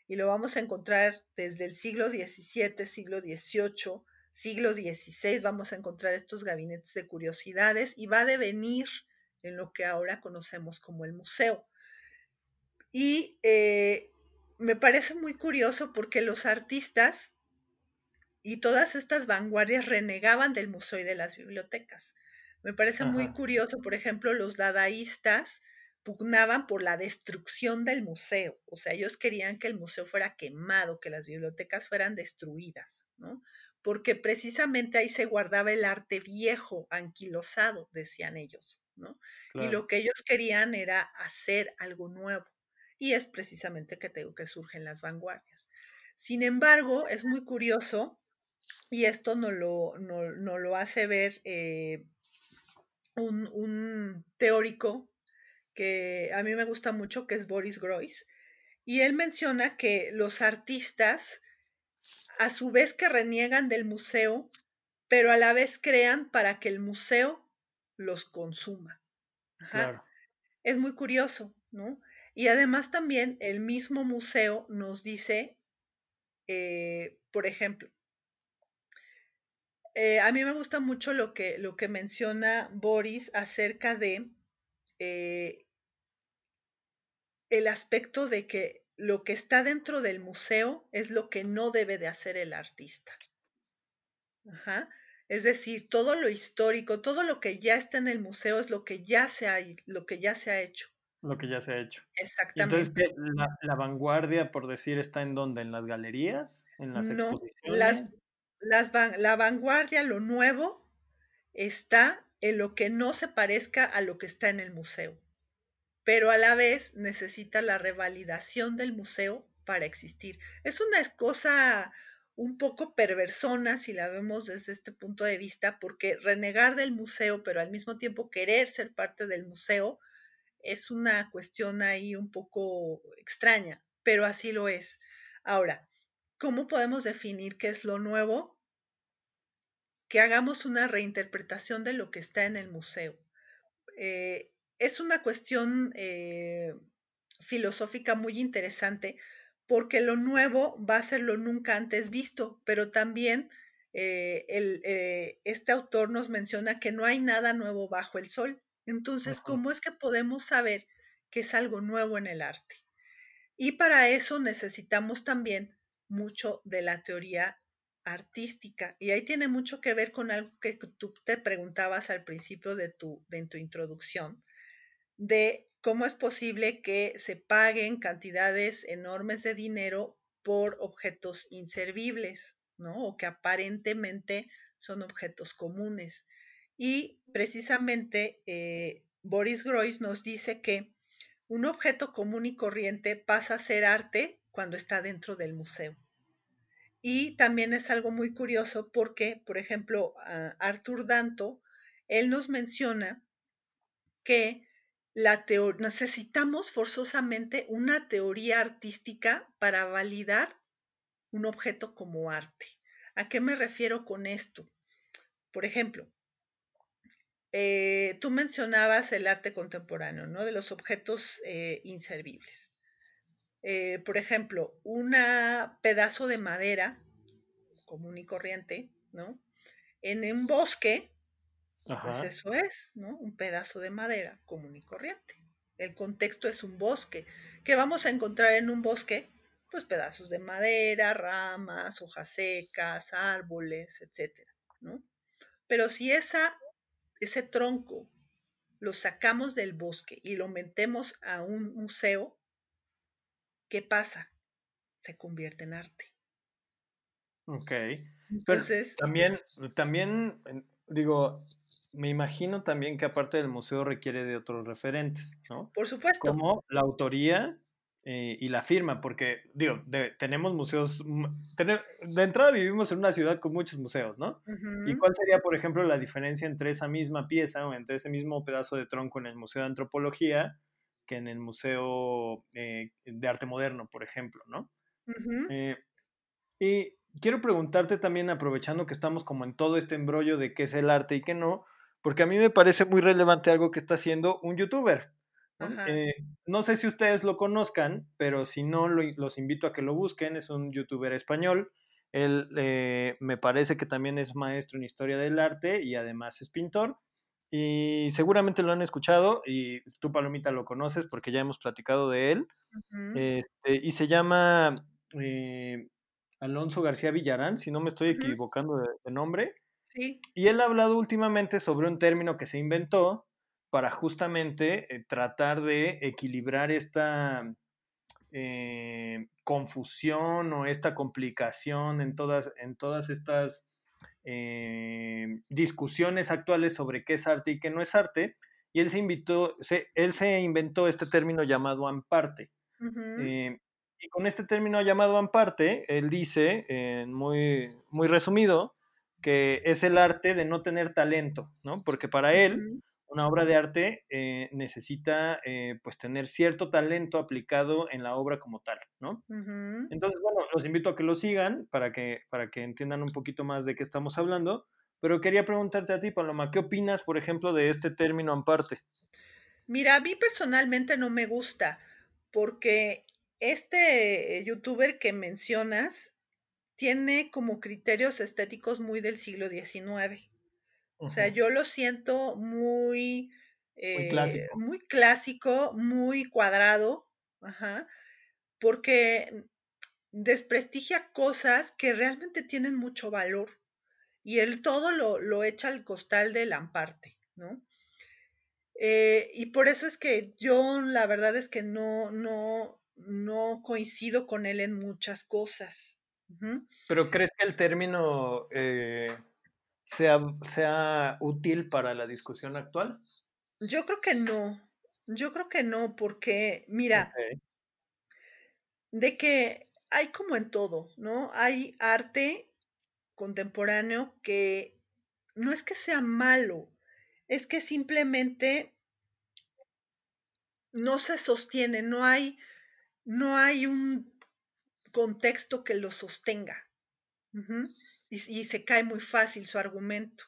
Y lo vamos a encontrar desde el siglo XVII, siglo XVIII, siglo XVI, vamos a encontrar estos gabinetes de curiosidades y va a devenir en lo que ahora conocemos como el museo. Y eh, me parece muy curioso porque los artistas y todas estas vanguardias renegaban del museo y de las bibliotecas. Me parece muy curioso, por ejemplo, los dadaístas pugnaban por la destrucción del museo, o sea, ellos querían que el museo fuera quemado, que las bibliotecas fueran destruidas, ¿no? Porque precisamente ahí se guardaba el arte viejo, anquilosado, decían ellos, ¿no? Y lo que ellos querían era hacer algo nuevo. Y es precisamente que tengo que surgen las vanguardias. Sin embargo, es muy curioso y esto nos lo, no, no lo hace ver eh, un, un, teórico que a mí me gusta mucho, que es Boris Groys, y él menciona que los artistas, a su vez que reniegan del museo, pero a la vez crean para que el museo los consuma. Ajá. Claro, Es muy curioso, ¿no? Y además también el mismo museo nos dice, eh, por ejemplo, Eh, a mí me gusta mucho lo que, lo que menciona Boris acerca de eh, el aspecto de que lo que está dentro del museo es lo que no debe de hacer el artista. Ajá. Es decir, todo lo histórico, todo lo que ya está en el museo es lo que ya se ha, lo que ya se ha hecho. lo que ya se ha hecho. Entonces, Exactamente. ¿qué? La, la vanguardia, por decir, está en dónde? ¿En las galerías? ¿En las No, exposiciones? las van- la vanguardia, lo nuevo, está en lo que no se parezca a lo que está en el museo. pero a la vez necesita la revalidación del museo para existir. Es una cosa un poco perversona si la vemos desde este punto de vista, porque renegar del museo, pero al mismo tiempo querer ser parte del museo, es una cuestión ahí un poco extraña, pero así lo es. Ahora, ¿cómo podemos definir qué es lo nuevo? Que hagamos una reinterpretación de lo que está en el museo. Eh, es una cuestión eh, filosófica muy interesante porque lo nuevo va a ser lo nunca antes visto, pero también eh, el, este autor nos menciona que no hay nada nuevo bajo el sol. Entonces, ¿cómo es que podemos saber que es algo nuevo en el arte? Y para eso necesitamos también mucho de la teoría artística. Y ahí tiene mucho que ver con algo que tú te preguntabas al principio de tu, de tu introducción, de cómo es posible que se paguen cantidades enormes de dinero por objetos inservibles, ¿no? O que aparentemente son objetos comunes. Y precisamente eh, Boris Groys nos dice que un objeto común y corriente pasa a ser arte cuando está dentro del museo. Y también es algo muy curioso porque, por ejemplo, Arthur Danto, él nos menciona que la necesitamos forzosamente una teoría artística para validar un objeto como arte. ¿A qué me refiero con esto? Por ejemplo, eh, tú mencionabas el arte contemporáneo, ¿no? De los objetos eh, inservibles. Eh, por ejemplo, un pedazo de madera común y corriente, ¿no? En un bosque, pues eso es, ¿no? Un pedazo de madera común y corriente. El contexto es un bosque. ¿Qué vamos a encontrar en un bosque? Pues pedazos de madera, ramas, hojas secas, árboles, etcétera, ¿no? Pero si esa, ese tronco lo sacamos del bosque y lo metemos a un museo, ¿qué pasa? Se convierte en arte. Ok. Entonces. también, también, digo, me imagino también que aparte del museo requiere de otros referentes, ¿no? Por supuesto. Como la autoría eh, y la firma, porque, digo, tenemos museos, de entrada vivimos en una ciudad con muchos museos, ¿no? ¿Y cuál sería, por ejemplo, la diferencia entre esa misma pieza o entre ese mismo pedazo de tronco en el Museo de Antropología que en el Museo eh, de Arte Moderno, por ejemplo, ¿no? Eh, y quiero preguntarte también, aprovechando que estamos como en todo este embrollo de qué es el arte y qué no, porque a mí me parece muy relevante algo que está haciendo un youtuber. ¿no? Eh, sé si ustedes lo conozcan, pero si no, los invito a que lo busquen. Es un youtuber español. Él me parece que también es maestro en historia del arte y además es pintor. Y seguramente lo han escuchado y tú, Palomita, lo conoces porque ya hemos platicado de él. Este, y se llama eh, Alonso García Villarán, si no me estoy equivocando de, nombre. Sí. Y él ha hablado últimamente sobre un término que se inventó para justamente eh, tratar de equilibrar esta eh, confusión o esta complicación en todas, en todas estas eh, discusiones actuales sobre qué es arte y qué no es arte. Y él se, invitó, él se inventó este término llamado amparte. Y con este término llamado amparte, él dice, muy, muy resumido, que es el arte de no tener talento, ¿no? Porque para él, una obra de arte eh, necesita eh, pues tener cierto talento aplicado en la obra como tal, ¿no? Entonces, bueno, los invito a que lo sigan para que, para que entiendan un poquito más de qué estamos hablando, pero quería preguntarte a ti, Paloma, ¿qué opinas, por ejemplo, de este término amparte? Mira, a mí personalmente no me gusta, porque este youtuber que mencionas tiene como criterios estéticos muy del siglo XIX. O sea, yo lo siento muy, muy, clásico. Eh, muy clásico, muy cuadrado, porque desprestigia cosas que realmente tienen mucho valor y él todo lo, lo echa al costal de Lamparte, ¿no? Eh, y por eso es que yo la verdad es que no, no, no coincido con él en muchas cosas. Pero ¿crees que el término eh, sea, sea útil para la discusión actual? Yo creo que no. Yo creo que no, porque, mira, de que hay como en todo, ¿no? Hay arte contemporáneo que no es que sea malo, es que simplemente no se sostiene, no hay, no hay un contexto que lo sostenga. Y, se cae muy fácil su argumento.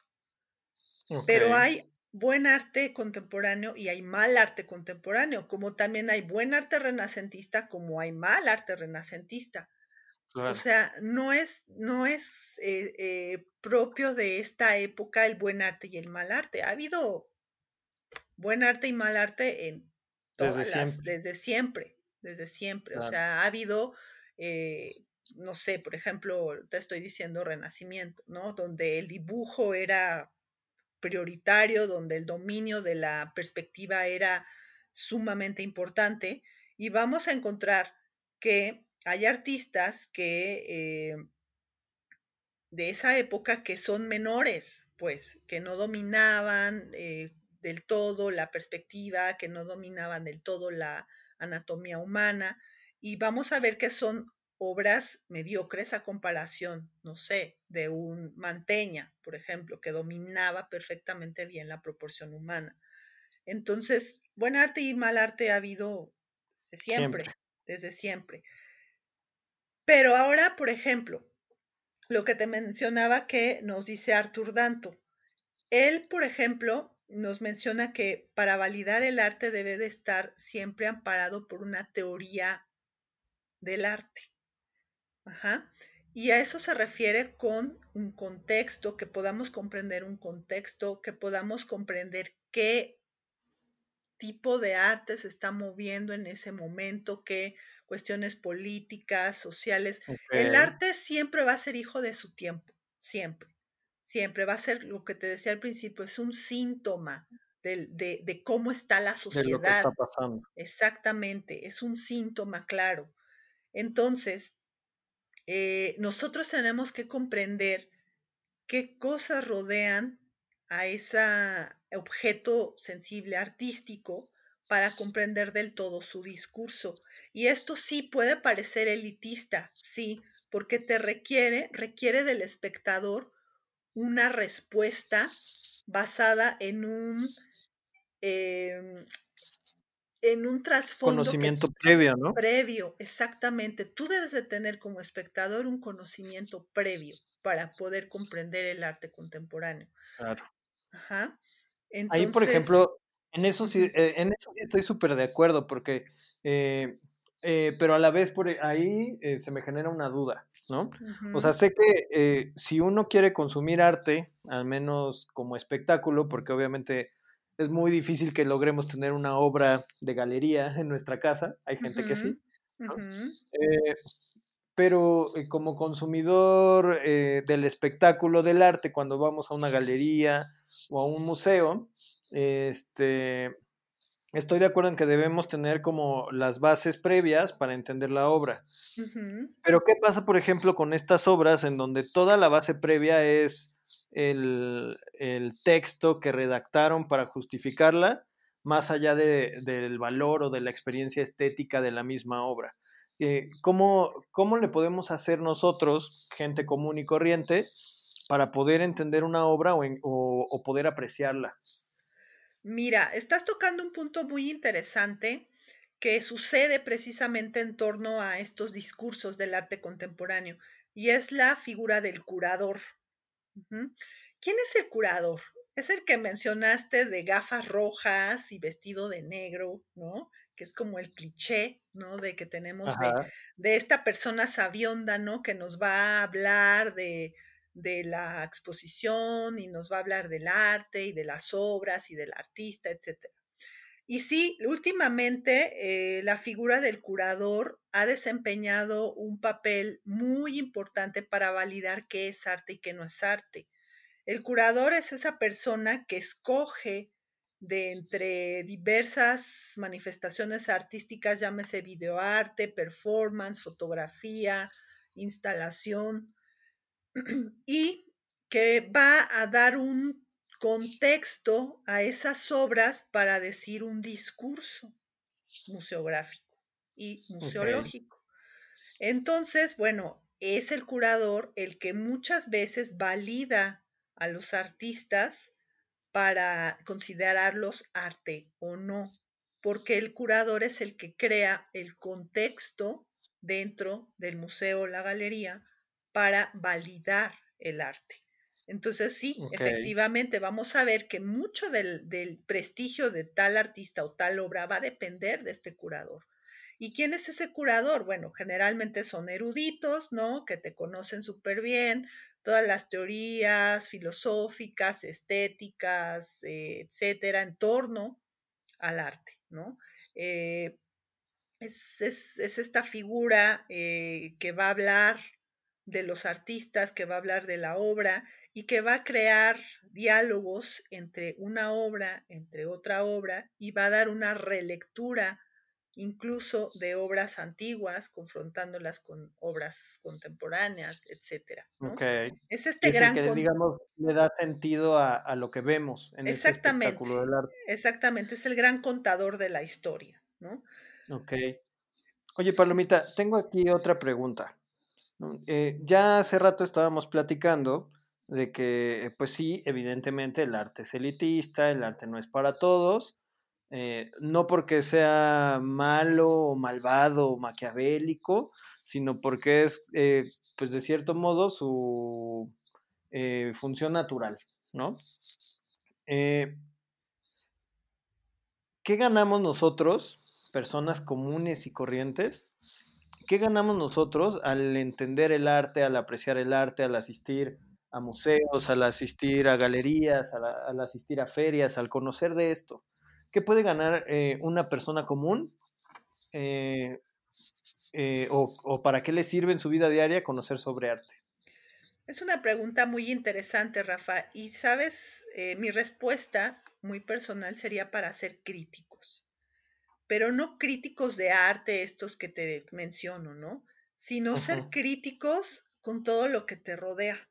Pero hay buen arte contemporáneo y hay mal arte contemporáneo, como también hay buen arte renacentista, como hay mal arte renacentista. O sea, no es, no es eh, eh, propio de esta época el buen arte y el mal arte. Ha habido buen arte y mal arte en todas desde siempre. desde siempre desde siempre. O sea, ha habido, eh, no sé, por ejemplo, te estoy diciendo Renacimiento, ¿no? Donde el dibujo era prioritario, donde el dominio de la perspectiva era sumamente importante. Y vamos a encontrar que hay artistas que... Eh, de esa época que son menores, pues, que no dominaban eh, del todo la perspectiva, que no dominaban del todo la, anatomía humana, y vamos a ver que son obras mediocres a comparación, no sé, de un Manteña, por ejemplo, que dominaba perfectamente bien la proporción humana. Entonces, buen arte y mal arte ha habido desde siempre, siempre. desde siempre. Pero ahora, por ejemplo, lo que te mencionaba que nos dice Artur Danto. Él, por ejemplo, nos menciona que para validar el arte debe de estar siempre amparado por una teoría del arte. Ajá. Y a eso se refiere con un contexto, que podamos comprender un contexto, que podamos comprender qué tipo de arte se está moviendo en ese momento, qué cuestiones políticas, sociales. El arte siempre va a ser hijo de su tiempo, siempre, siempre va a ser lo que te decía al principio, es un síntoma de, cómo está la sociedad. De lo que está pasando. Exactamente, es un síntoma claro. Entonces, eh, nosotros tenemos que comprender qué cosas rodean a ese objeto sensible artístico para comprender del todo su discurso. Y esto sí puede parecer elitista, sí, porque te requiere, requiere del espectador una respuesta basada en un, em, en un trasfondo. Conocimiento previo, ¿no? Previo, exactamente. Tú debes de tener como espectador un conocimiento previo para poder comprender el arte contemporáneo. Claro. Ajá. Ahí, por ejemplo, en eso sí, eh, en eso estoy súper de acuerdo, porque, eh, eh, pero a la vez por ahí se me genera una duda, ¿no? O sea, sé que si uno quiere consumir arte, al menos como espectáculo, porque obviamente es muy difícil que logremos tener una obra de galería en nuestra casa, hay gente que sí, pero como consumidor del espectáculo del arte, cuando vamos a una galería o a un museo, este, estoy de acuerdo en que debemos tener como las bases previas para entender la obra. Pero ¿qué pasa, por ejemplo, con estas obras en donde toda la base previa es el, texto que redactaron para justificarla, más allá del valor o de la experiencia estética de la misma obra? Eh, ¿cómo, ¿Cómo le podemos hacer nosotros, gente común y corriente, para poder entender una obra o poder apreciarla? Mira, estás tocando un punto muy interesante que sucede precisamente en torno a estos discursos del arte contemporáneo y es la figura del curador. ¿Quién es el curador? Es el que mencionaste de gafas rojas y vestido de negro, ¿no? Que es como el cliché, ¿no? De que tenemos de, de, esta persona sabionda, ¿no? Que nos va a hablar de, de la exposición y nos va a hablar del arte y de las obras y del artista, etc. Y sí, últimamente eh, la figura del curador ha desempeñado un papel muy importante para validar qué es arte y qué no es arte. El curador es esa persona que escoge de entre diversas manifestaciones artísticas, llámese videoarte, performance, fotografía, instalación, y que va a dar un contexto a esas obras para decir un discurso museográfico y museológico. Entonces, bueno, es el curador el que muchas veces valida a los artistas para considerarlos arte o no, porque el curador es el que crea el contexto dentro del museo o la galería para validar el arte. Entonces sí, efectivamente vamos a ver que mucho del, prestigio de tal artista o tal obra va a depender de este curador. ¿Y quién es ese curador? Bueno, generalmente son eruditos, ¿no? Que te conocen súper bien, todas las teorías filosóficas, estéticas, eh, etcétera, en torno al arte, ¿no? Eh, es, esta figura eh, que va a hablar de los artistas, que va a hablar de la obra y que va a crear diálogos entre una obra, entre otra obra y va a dar una relectura incluso de obras antiguas, confrontándolas con obras contemporáneas, etcétera. Es este gran que, digamos, le da sentido a, lo que vemos en este espectáculo del arte. Exactamente, es el gran contador de la historia, ¿no? Ok. Oye, Palomita, tengo aquí otra pregunta. Eh, ya hace rato estábamos platicando de que, pues sí, evidentemente el arte es elitista, el arte no es para todos, eh, no porque sea malo o malvado o maquiavélico, sino porque es, eh, pues de cierto modo, su función natural, ¿no? ¿Qué ganamos nosotros, personas comunes y corrientes, ¿qué ganamos nosotros al entender el arte, al apreciar el arte, al asistir a museos, al asistir a galerías, al, asistir a ferias, al conocer de esto? ¿Qué puede ganar eh, una persona común? Eh, eh, o, para qué le sirve en su vida diaria conocer sobre arte? Es una pregunta muy interesante, Rafa. Y sabes, mi respuesta muy personal sería para ser críticos. Pero no críticos de arte, estos que te menciono, ¿no? Sino ser críticos con todo lo que te rodea.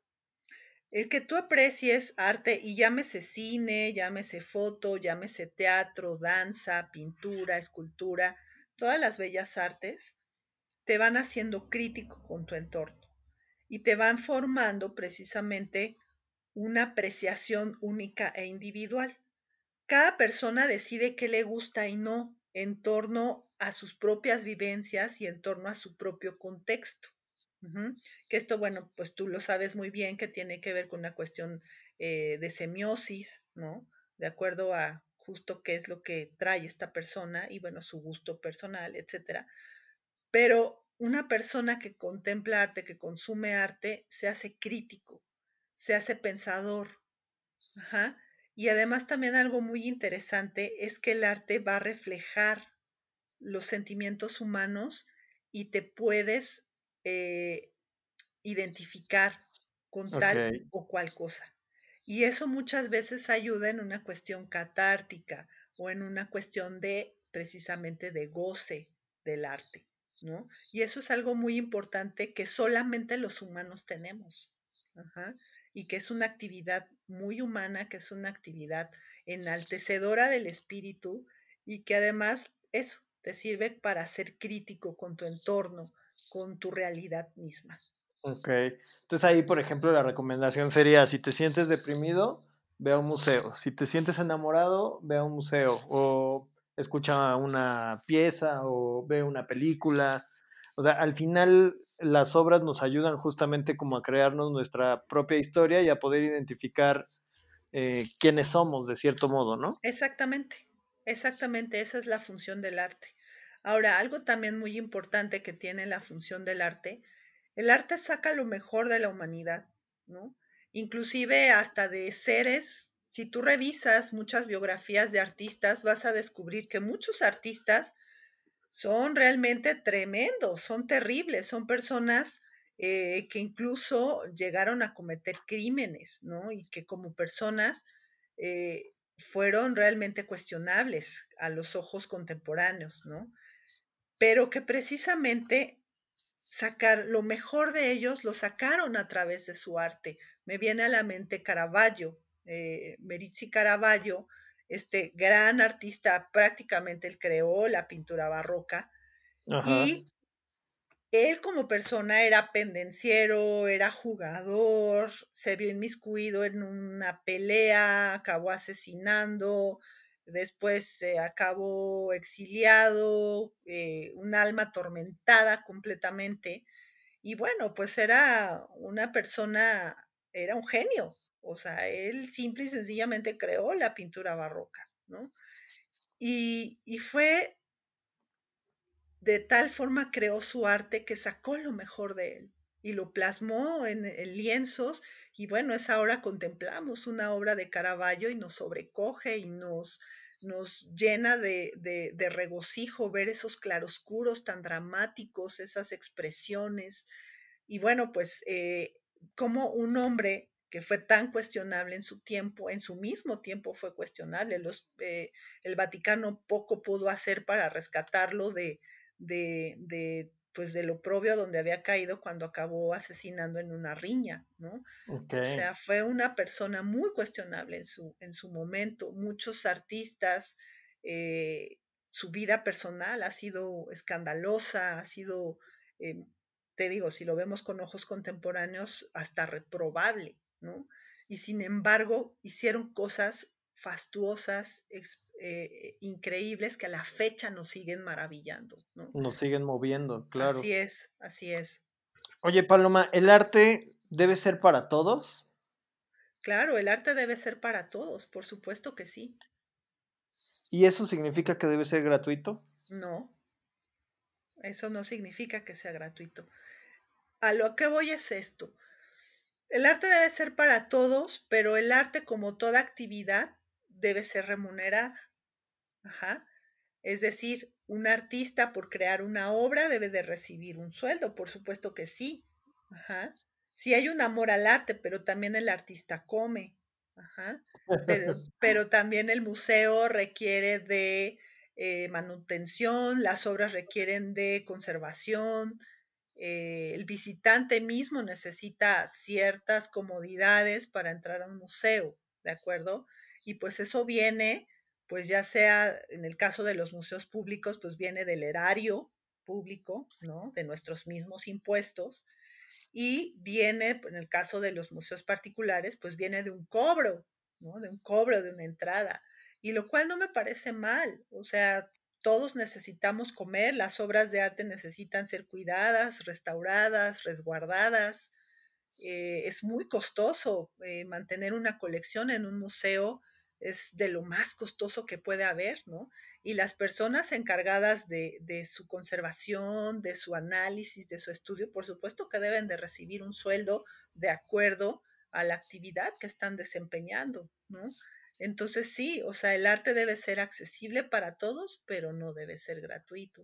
El que tú aprecies arte y llámese cine, llámese foto, llámese teatro, danza, pintura, escultura, todas las bellas artes, te van haciendo crítico con tu entorno y te van formando precisamente una apreciación única e individual. Cada persona decide qué le gusta y no en torno a sus propias vivencias y en torno a su propio contexto. Que esto, bueno, pues tú lo sabes muy bien que tiene que ver con una cuestión eh, de semiosis, ¿no? De acuerdo a justo qué es lo que trae esta persona y, bueno, su gusto personal, etcétera. Pero una persona que contempla arte, que consume arte, se hace crítico, se hace pensador. Y además también algo muy interesante es que el arte va a reflejar los sentimientos humanos y te puedes eh, identificar con tal o cual cosa. Y eso muchas veces ayuda en una cuestión catártica o en una cuestión de precisamente de goce del arte, ¿no? Y eso es algo muy importante que solamente los humanos tenemos. Y que es una actividad muy humana, que es una actividad enaltecedora del espíritu y que además eso te sirve para ser crítico con tu entorno, con tu realidad misma. Ok. Entonces ahí, por ejemplo, la recomendación sería, si te sientes deprimido, ve a un museo. Si te sientes enamorado, ve a un museo. O escucha una pieza o ve una película. O sea, al final las obras nos ayudan justamente como a crearnos nuestra propia historia y a poder identificar eh, quiénes somos de cierto modo, ¿no? Exactamente, exactamente, esa es la función del arte. Ahora, algo también muy importante que tiene la función del arte, el arte saca lo mejor de la humanidad, ¿no? Inclusive hasta de seres, si tú revisas muchas biografías de artistas, vas a descubrir que muchos artistas son realmente tremendos, son terribles, son personas eh, que incluso llegaron a cometer crímenes, ¿no? Y que como personas eh, fueron realmente cuestionables a los ojos contemporáneos, ¿no? Pero que precisamente sacar lo mejor de ellos lo sacaron a través de su arte. Me viene a la mente Caravaggio, eh, Merizzi Caravaggio, este gran artista, prácticamente él creó la pintura barroca y él como persona era pendenciero, era jugador, se vio inmiscuido en una pelea, acabó asesinando, después se acabó exiliado, eh, un alma atormentada completamente. Y bueno, pues era una persona, era un genio. O sea, él simple y sencillamente creó la pintura barroca, ¿no? Y, y fue de tal forma creó su arte que sacó lo mejor de él y lo plasmó en, en, lienzos y bueno, es ahora contemplamos una obra de Caravaggio y nos sobrecoge y nos, nos llena de, de, regocijo ver esos claroscuros tan dramáticos, esas expresiones. Y bueno, pues eh, como un hombre que fue tan cuestionable en su tiempo, en su mismo tiempo fue cuestionable. Eh, el Vaticano poco pudo hacer para rescatarlo de, de pues de lo propio donde había caído cuando acabó asesinando en una riña, ¿no? O sea, fue una persona muy cuestionable en su, en su momento. Muchos artistas, eh, su vida personal ha sido escandalosa, ha sido, eh, te digo, si lo vemos con ojos contemporáneos, hasta reprobable, ¿no? Y sin embargo, hicieron cosas fastuosas, eh, increíbles que a la fecha nos siguen maravillando. ¿no? Nos siguen moviendo, claro. Así es, así es. Oye, Paloma, ¿el arte debe ser para todos? Claro, el arte debe ser para todos, por supuesto que sí. ¿Y eso significa que debe ser gratuito? No. Eso no significa que sea gratuito. A lo que voy es esto. El arte debe ser para todos, pero el arte, como toda actividad, debe ser remunerada. Ajá. Es decir, un artista por crear una obra debe de recibir un sueldo, por supuesto que sí. Ajá. Sí hay un amor al arte, pero también el artista come. Ajá. Pero, pero también el museo requiere de eh, manutención, las obras requieren de conservación, eh, el visitante mismo necesita ciertas comodidades para entrar a un museo, ¿de acuerdo? Y pues eso viene, pues ya sea en el caso de los museos públicos, pues viene del erario público, ¿no? De nuestros mismos impuestos. Y viene, en el caso de los museos particulares, pues viene de un cobro, ¿no? De un cobro, de una entrada y lo cual no me parece mal. O sea, todos necesitamos comer, las obras de arte necesitan ser cuidadas, restauradas, resguardadas. Eh, es muy costoso eh, mantener una colección en un museo, es de lo más costoso que puede haber, ¿no? Y las personas encargadas de, su conservación, de su análisis, de su estudio, por supuesto que deben de recibir un sueldo de acuerdo a la actividad que están desempeñando, ¿no? Entonces sí, o sea, el arte debe ser accesible para todos, pero no debe ser gratuito.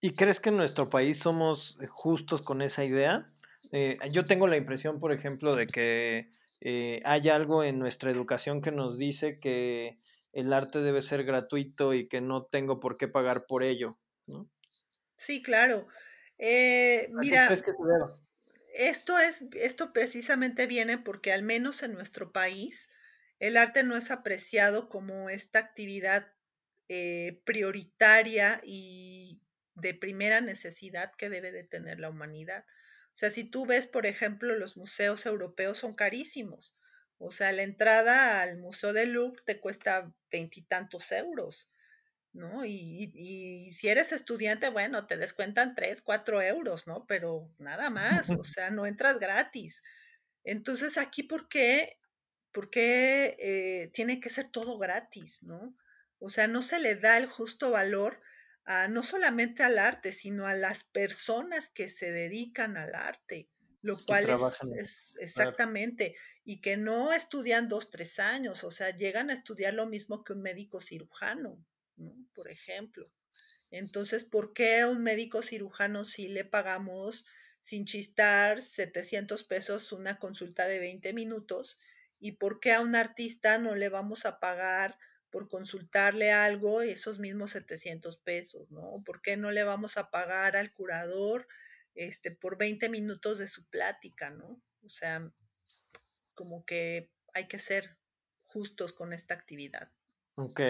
¿Y crees que en nuestro país somos eh, justos con esa idea? Eh, yo tengo la impresión, por ejemplo, de que eh, hay algo en nuestra educación que nos dice que el arte debe ser gratuito y que no tengo por qué pagar por ello, ¿no? Sí, claro. mira, crees que esto es, esto precisamente viene porque al menos en nuestro país el arte no es apreciado como esta actividad eh, prioritaria y de primera necesidad que debe de tener la humanidad. O sea, si tú ves, por ejemplo, los museos europeos son carísimos. O sea, la entrada al Museo del Louvre te cuesta veintitantos euros, ¿no? Y, y, si eres estudiante, bueno, te descuentan tres, cuatro euros, ¿no? Pero nada más, o sea, no entras gratis. Entonces, aquí, ¿por qué ¿por qué eh, tiene que ser todo gratis, no? O sea, no se le da el justo valor a, no solamente al arte, sino a las personas que se dedican al arte, lo cual es, exactamente, y que no estudian dos, tres años, o sea, llegan a estudiar lo mismo que un médico cirujano, ¿no? Por ejemplo. Entonces, ¿por qué a un médico cirujano sí le pagamos sin chistar 700 pesos una consulta de 20 minutos y por qué a un artista no le vamos a pagar por consultarle algo esos mismos 700 pesos, ¿no? ¿Por qué no le vamos a pagar al curador este, por 20 minutos de su plática, ¿no? O sea, como que hay que ser justos con esta actividad. Ok.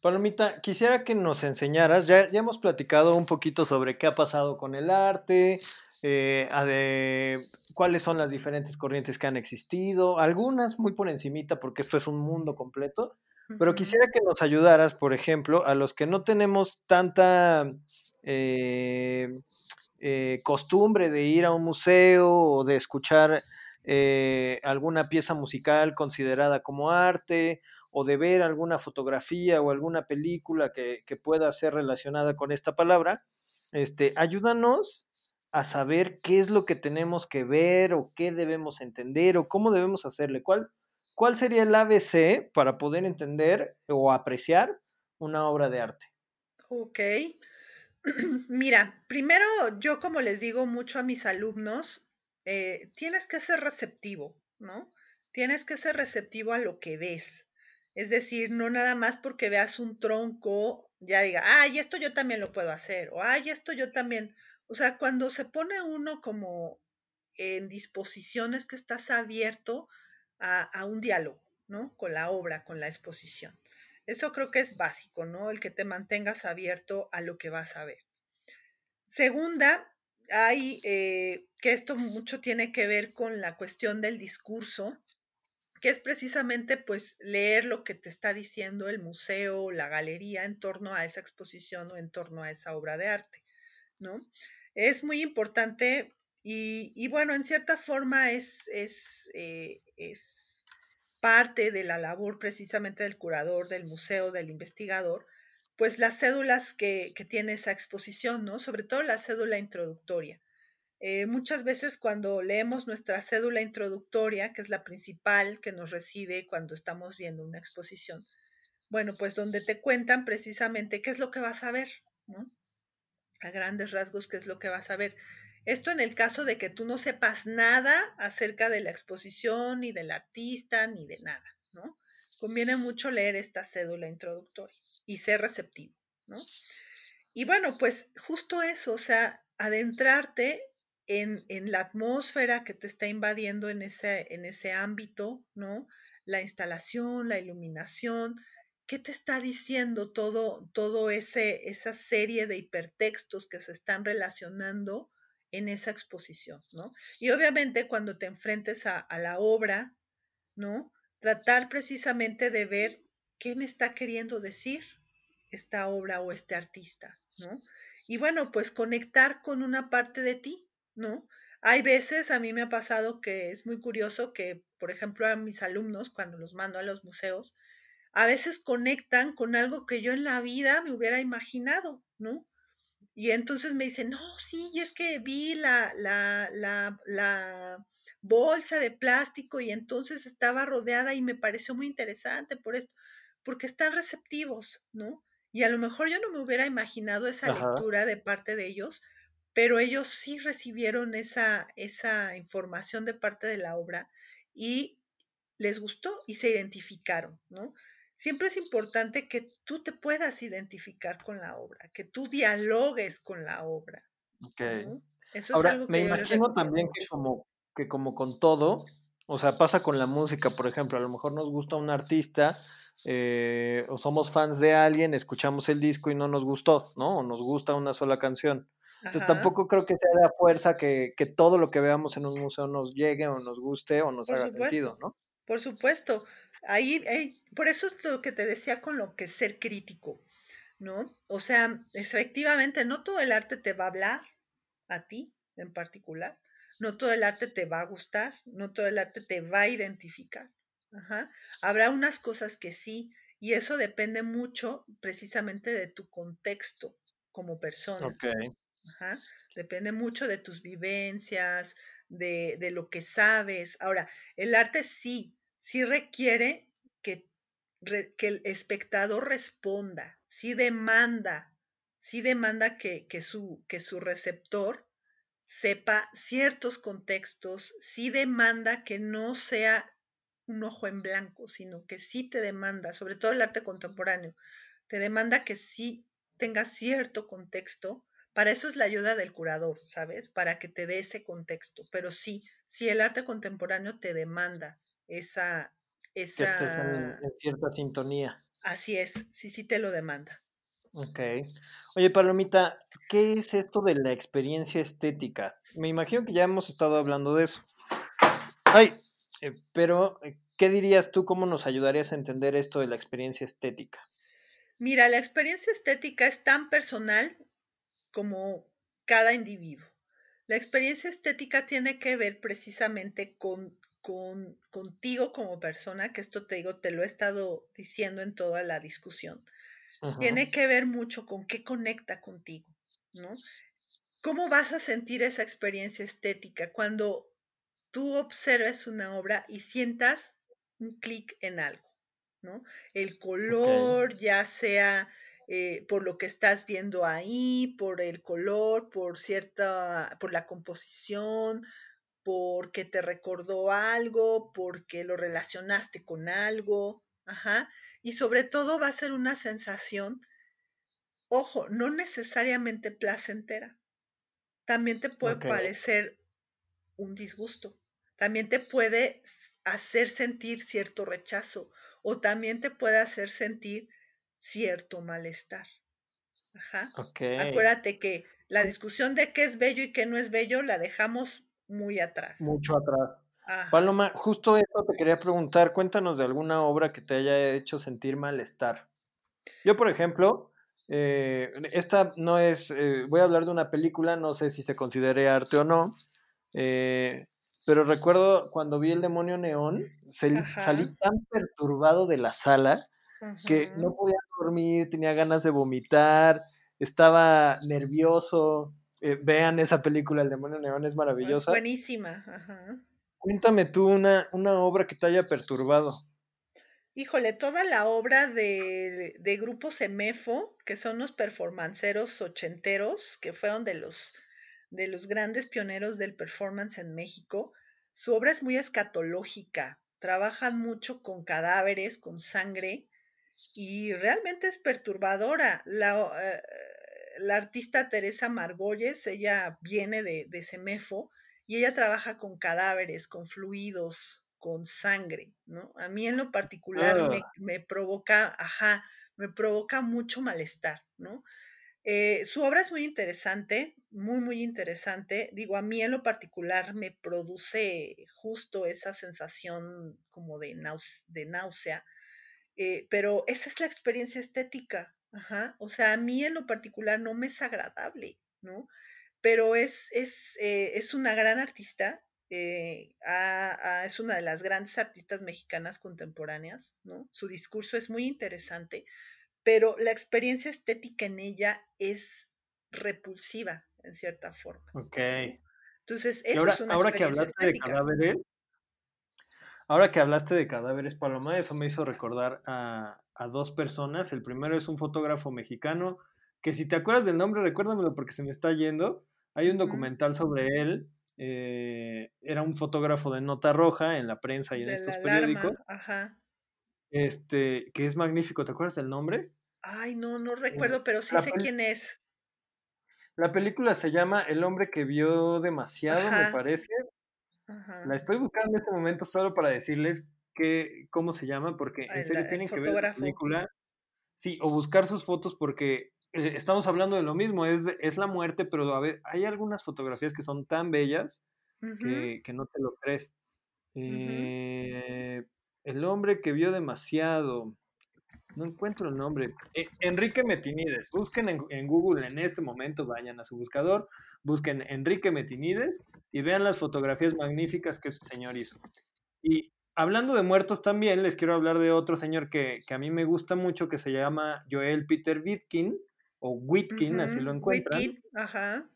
Palomita, quisiera que nos enseñaras, ya, ya hemos platicado un poquito sobre qué ha pasado con el arte, eh, de cuáles son las diferentes corrientes que han existido, algunas muy por encimita porque esto es un mundo completo, pero quisiera que nos ayudaras, por ejemplo, a los que no tenemos tanta eh, eh, costumbre de ir a un museo o de escuchar alguna pieza musical considerada como arte o de ver alguna fotografía o alguna película que, que pueda ser relacionada con esta palabra, este, ayúdanos a saber qué es lo que tenemos que ver o qué debemos entender o cómo debemos hacerle. ¿Cuál, cuál sería el ABC para poder entender o apreciar una obra de arte? Ok. Mira, primero yo como les digo mucho a mis alumnos, eh, tienes que ser receptivo, ¿no? Tienes que ser receptivo a lo que ves. Es decir, no nada más porque veas un tronco, ya diga, ay, esto yo también lo puedo hacer, o ay, esto yo también. O sea, cuando se pone uno como en disposiciones que estás abierto a, un diálogo, ¿no? Con la obra, con la exposición. Eso creo que es básico, ¿no? El que te mantengas abierto a lo que vas a ver. Segunda, hay eh, que esto mucho tiene que ver con la cuestión del discurso, que es precisamente pues leer lo que te está diciendo el museo o la galería en torno a esa exposición o en torno a esa obra de arte, ¿no? Es muy importante y, bueno, en cierta forma es, es, eh, es parte de la labor precisamente del curador, del museo, del investigador, pues las cédulas que, que tiene esa exposición, ¿no? Sobre todo la cédula introductoria. Eh, muchas veces cuando leemos nuestra cédula introductoria, que es la principal que nos recibe cuando estamos viendo una exposición, bueno, pues donde te cuentan precisamente qué es lo que vas a ver, ¿no? A grandes rasgos, qué es lo que vas a ver. Esto en el caso de que tú no sepas nada acerca de la exposición, ni del artista, ni de nada, ¿no? Conviene mucho leer esta cédula introductoria y ser receptivo, ¿no? Y bueno, pues justo eso, o sea, adentrarte en, en, la atmósfera que te está invadiendo en ese, en ese ámbito, ¿no? La instalación, la iluminación, ¿qué te está diciendo todo, todo ese, esa serie de hipertextos que se están relacionando en esa exposición, ¿no? Y obviamente cuando te enfrentes a, la obra, ¿no? Tratar precisamente de ver qué me está queriendo decir esta obra o este artista, ¿no? Y bueno, pues conectar con una parte de ti, ¿no? Hay veces, a mí me ha pasado que es muy curioso que, por ejemplo, a mis alumnos, cuando los mando a los museos, a veces conectan con algo que yo en la vida me hubiera imaginado, ¿no? Y entonces me dicen, no, sí, y es que vi la, la, la, la bolsa de plástico y entonces estaba rodeada y me pareció muy interesante por esto, porque están receptivos, ¿no? Y a lo mejor yo no me hubiera imaginado esa Ajá. lectura de parte de ellos, pero ellos sí recibieron esa, esa información de parte de la obra y les gustó y se identificaron, ¿no? Siempre es importante que tú te puedas identificar con la obra, que tú dialogues con la obra, Ok. ¿no? Eso es Ahora, algo me que les imagino también que como, que como con todo, o sea, pasa con la música, por ejemplo, a lo mejor nos gusta un artista eh, o somos fans de alguien, escuchamos el disco y no nos gustó, ¿no? O nos gusta una sola canción. Entonces Ajá, tampoco creo que sea de fuerza que, que todo lo que veamos en un museo nos llegue o nos guste o nos por haga sentido, ¿no? Por supuesto. Ahí, ahí- por eso es lo que te decía con lo que es ser crítico, ¿no? O sea, efectivamente, no todo el arte te va a hablar, a ti en particular. No todo el arte te va a gustar, no todo el arte te va a identificar. Ajá. Habrá unas cosas que sí, y eso depende mucho precisamente de tu contexto como persona. Ok, Ajá. Depende mucho de tus vivencias, de, de lo que sabes. Ahora, el arte sí, sí requiere que, el espectador responda, sí demanda, sí demanda que, que su, que su receptor sepa ciertos contextos, sí demanda que no sea un ojo en blanco, sino que sí te demanda, sobre todo el arte contemporáneo, te demanda que sí tenga cierto contexto. Para eso es la ayuda del curador, ¿sabes? Para que te dé ese contexto. Pero sí, sí el arte contemporáneo te demanda esa, que estés en, esa, en cierta sintonía. así es, sí, sí te lo demanda. Ok. Oye, Palomita, ¿qué es esto de la experiencia estética? Me imagino que ya hemos estado hablando de eso. Ay, eh, pero eh, ¿qué dirías tú? ¿Cómo nos ayudarías a entender esto de la experiencia estética? Mira, la experiencia estética es tan personal como cada individuo. La experiencia estética tiene que ver precisamente con, con contigo como persona, que esto te digo, te lo he estado diciendo en toda la discusión. Ajá, Tiene que ver mucho con qué conecta contigo, ¿no? ¿Cómo vas a sentir esa experiencia estética cuando tú observes una obra y sientas un clic en algo, ¿no? El color, ya sea eh, por lo que estás viendo ahí, por el color, por cierta, por la composición, porque te recordó algo, porque lo relacionaste con algo, ajá. Y sobre todo va a ser una sensación, ojo, no necesariamente placentera. También te puede parecer un disgusto. También te puede hacer sentir cierto rechazo o también te puede hacer sentir cierto malestar. Ajá. Acuérdate que la discusión de qué es bello y qué no es bello la dejamos muy atrás. Mucho atrás. Ajá. Paloma, justo eso te quería preguntar. Cuéntanos de alguna obra que te haya hecho sentir malestar. Yo, por ejemplo, eh, esta no es, eh, voy a hablar de una película, no sé si se considere arte o no, eh, pero recuerdo cuando vi El demonio neón, sal- salí tan perturbado de la sala que no podía dormir, tenía ganas de vomitar, estaba nervioso. Eh, vean esa película, El demonio neón, es maravillosa. Es buenísima. Ajá. Cuéntame tú una, una obra que te haya perturbado. Híjole, toda la obra de, de Grupo Semefo, que son los performanceros ochenteros, que fueron de los, de los grandes pioneros del performance en México, su obra es muy escatológica, trabajan mucho con cadáveres, con sangre, y realmente es perturbadora. La, eh, la artista Teresa Margolles, ella viene de, de Semefo, y ella trabaja con cadáveres, con fluidos, con sangre, ¿no? A mí en lo particular me, ah. provoca, ajá, me provoca mucho malestar, ¿no? Eh, su obra es muy interesante, muy, muy interesante. Digo, a mí en lo particular me produce justo esa sensación como de, de náusea, eh, pero esa es la experiencia estética, ajá. O sea, a mí en lo particular no me es agradable, ¿no? pero es, es, eh, es una gran artista, eh, es una de las grandes artistas mexicanas contemporáneas, ¿no? Su discurso es muy interesante, pero la experiencia estética en ella es repulsiva, en cierta forma. Ok. Entonces, eso es una ahora que hablaste de cadáveres, ahora que hablaste de cadáveres, Paloma, eso me hizo recordar a, a dos personas. El primero es un fotógrafo mexicano, que si te acuerdas del nombre, recuérdamelo porque se me está yendo. Hay un documental sobre él. Eh, era un fotógrafo de nota roja en la prensa y en estos periódicos. Ajá. Este, que es magnífico. ¿Te acuerdas del nombre? Ay, no, no recuerdo, pero sí sé quién es. La película se llama El hombre que vio demasiado, me parece. Ajá. La estoy buscando en este momento solo para decirles que, cómo se llama, porque en serio tienen que ver la película. Sí, o buscar sus fotos porque eh, estamos hablando de lo mismo, es, es la muerte, pero a ver, hay algunas fotografías que son tan bellas que, no te lo crees. Eh, el hombre que vio demasiado. No encuentro el nombre. Eh, Enrique Metinides. Busquen en, Google en este momento, vayan a su buscador, busquen Enrique Metinides y vean las fotografías magníficas que este señor hizo. Y hablando de muertos también, les quiero hablar de otro señor que, que a mí me gusta mucho, que se llama Joel Peter Witkin o Whitkin, así lo encuentran. ajá.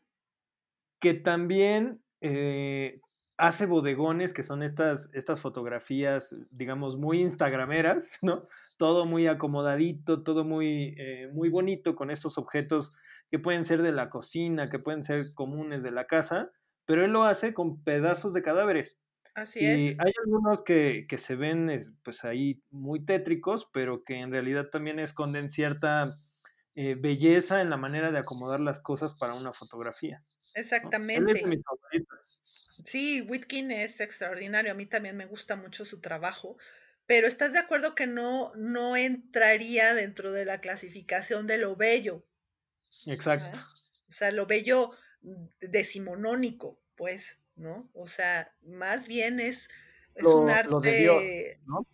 Que también eh, hace bodegones, que son estas, estas fotografías, digamos, muy instagrameras, ¿no? Todo muy acomodadito, todo muy, eh, muy bonito con estos objetos que pueden ser de la cocina, que pueden ser comunes de la casa, pero él lo hace con pedazos de cadáveres. Así y hay algunos que, que, se ven pues ahí muy tétricos, pero que en realidad también esconden cierta eh, belleza en la manera de acomodar las cosas para una fotografía. Exactamente. sí, Whitkin es extraordinario. A mí también me gusta mucho su trabajo. Pero ¿estás de acuerdo que no, no entraría dentro de la clasificación de lo bello? Exacto. O sea, lo bello decimonónico, pues, ¿no? O sea, más bien es, es un arte. ¿no?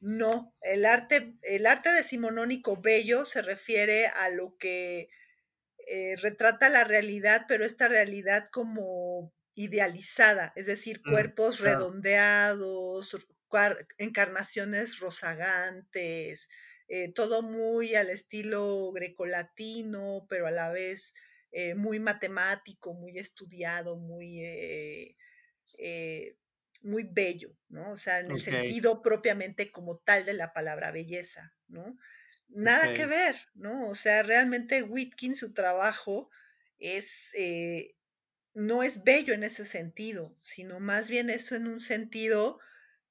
No, el arte, el arte decimonónico bello se refiere a lo que eh, retrata la realidad, pero esta realidad como idealizada, es decir, mm, cuerpos redondeados, encarnaciones rozagantes, eh, todo muy al estilo grecolatino, pero a la vez eh, muy matemático, muy estudiado, muy muy bello, ¿no? O sea, en el sentido propiamente como tal de la palabra belleza, ¿no? Nada que ver, ¿no? O sea, realmente Whitkin, su trabajo es, eh, no es bello en ese sentido, sino más bien eso en un sentido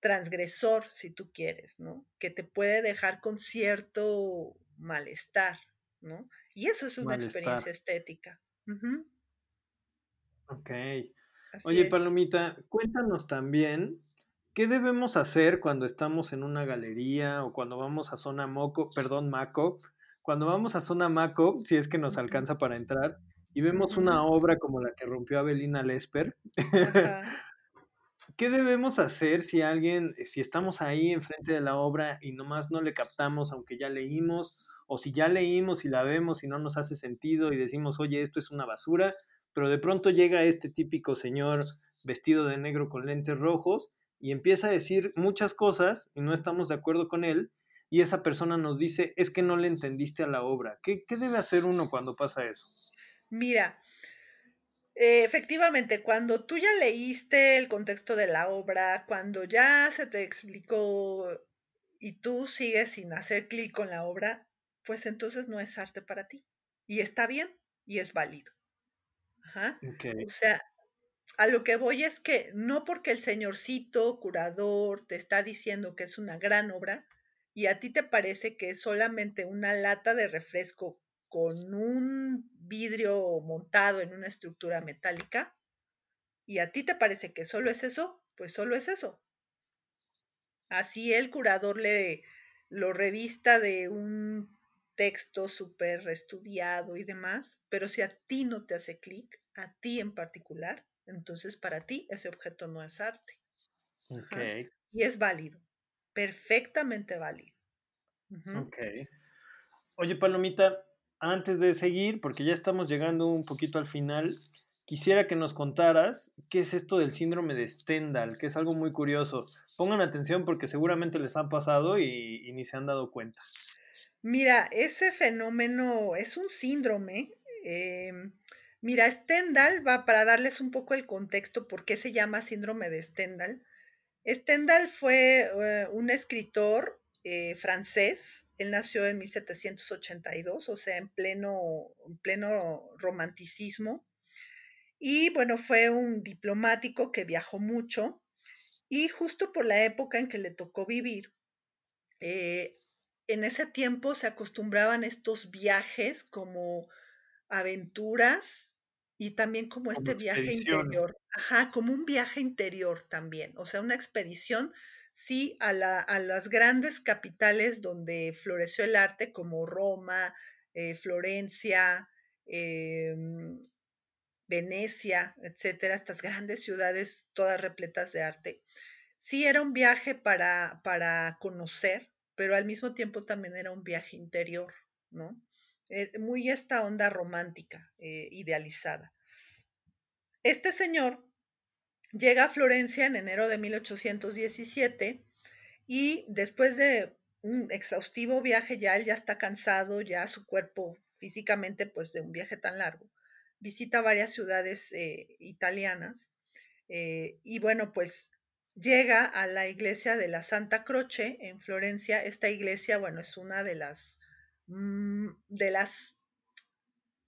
transgresor, si tú quieres, ¿no? Que te puede dejar con cierto malestar, ¿no? Y eso es una experiencia estética. Ok. Oye, Palomita, cuéntanos también qué debemos hacer cuando estamos en una galería o cuando vamos a zona Moco, perdón, Maco, cuando vamos a zona Maco, si es que nos alcanza para entrar, y vemos una obra como la que rompió Abelina Lesper. ¿Qué debemos hacer si alguien, si estamos ahí enfrente de la obra y nomás no le captamos, aunque ya leímos, o si ya leímos y la vemos y no nos hace sentido y decimos, oye, esto es una basura, pero de pronto llega este típico señor vestido de negro con lentes rojos y empieza a decir muchas cosas y no estamos de acuerdo con él, y esa persona nos dice, es que no le entendiste a la obra. ¿Qué, qué debe hacer uno cuando pasa eso? Mira, eh, efectivamente, cuando tú ya leíste el contexto de la obra, cuando ya se te explicó y tú sigues sin hacer clic con la obra, pues entonces no es arte para ti. Y está bien y es válido. Ajá. O sea, a lo que voy es que no porque el señorcito curador te está diciendo que es una gran obra y a ti te parece que es solamente una lata de refresco con un vidrio montado en una estructura metálica y a ti te parece que solo es eso, pues solo es eso. Así el curador le lo revista de un texto súper estudiado y demás, pero si a ti no te hace clic, a ti en particular, entonces para ti ese objeto no es arte. Okay. Y es válido, perfectamente válido. Ok. Oye, Palomita, antes de seguir, porque ya estamos llegando un poquito al final, quisiera que nos contaras qué es esto del síndrome de Stendhal, que es algo muy curioso. Pongan atención porque seguramente les han pasado y, ni se han dado cuenta. Mira, ese fenómeno es un síndrome. Em, mira, Stendhal va para darles un poco el contexto por qué se llama síndrome de Stendhal. Stendhal fue eh, un escritor eh, francés. Él nació en 1782, o sea, en pleno, en pleno romanticismo. Y bueno, fue un diplomático que viajó mucho y justo por la época en que le tocó vivir, eh, en ese tiempo se acostumbraban estos viajes como aventuras y también como este viaje interior. Ajá, como un viaje interior también, o sea, una expedición sí a, las grandes capitales donde floreció el arte, como Roma, eh, Florencia, em, Venecia, etcétera, estas grandes ciudades todas repletas de arte. Sí era un viaje para, para conocer, pero al mismo tiempo también era un viaje interior, ¿no? Eh, muy esta onda romántica, eh, idealizada. Este señor Llega a Florencia en enero de 1817 y después de un exhaustivo viaje, ya él ya está cansado, ya su cuerpo físicamente, pues de un viaje tan largo, visita varias ciudades eh, italianas eh, y bueno, pues llega a la iglesia de la Santa Croce en Florencia. Esta iglesia, bueno, es una de las, mm, de las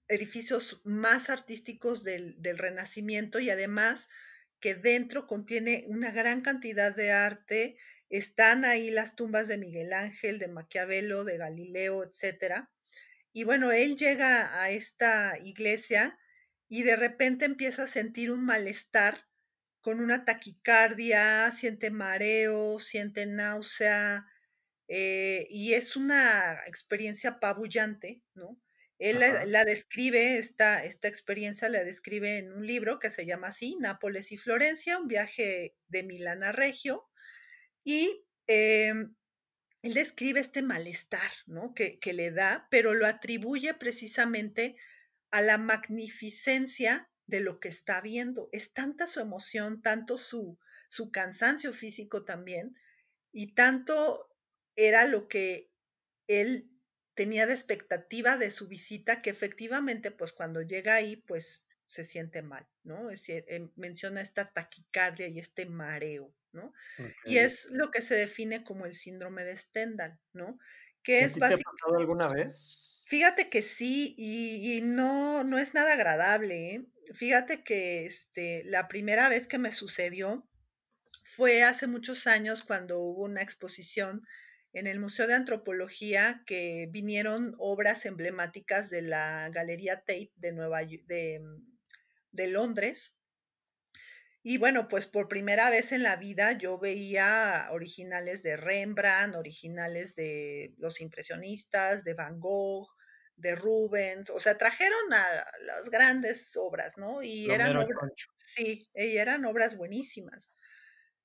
edificios más artísticos del, del Renacimiento y además que dentro contiene una gran cantidad de arte. Están ahí las tumbas de Miguel Ángel, de Maquiavelo, de Galileo, etc. Y bueno, él llega a esta iglesia y de repente empieza a sentir un malestar con una taquicardia, siente mareo, siente náusea, eh, y es una experiencia apabullante, ¿no? Él la, describe, esta, esta experiencia la describe en un libro que se llama así, Nápoles y Florencia, un viaje de Milán a Regio, y em, él describe este malestar ¿no? que, que le da, pero lo atribuye precisamente a la magnificencia de lo que está viendo. Es tanta su emoción, tanto su, su cansancio físico también, y tanto era lo que él tenía de expectativa de su visita que efectivamente, pues cuando llega ahí, pues se siente mal, ¿no? Es, eh, menciona esta taquicardia y este mareo, ¿no? Y es lo que se define como el síndrome de Stendhal, ¿no? Que es ¿Te ha pasado alguna vez? Fíjate que sí, y, no, no es nada agradable. ¿eh? Fíjate que este, la primera vez que me sucedió fue hace muchos años cuando hubo una exposición en el Museo de Antropología que vinieron obras emblemáticas de la Galería Tate de, Nueva, de, de Londres. Y bueno, pues por primera vez en la vida yo veía originales de Rembrandt, originales de los impresionistas, de Van Gogh, de Rubens, o sea, trajeron a las grandes obras, ¿no? Y eran obras, sí, y eran obras buenísimas.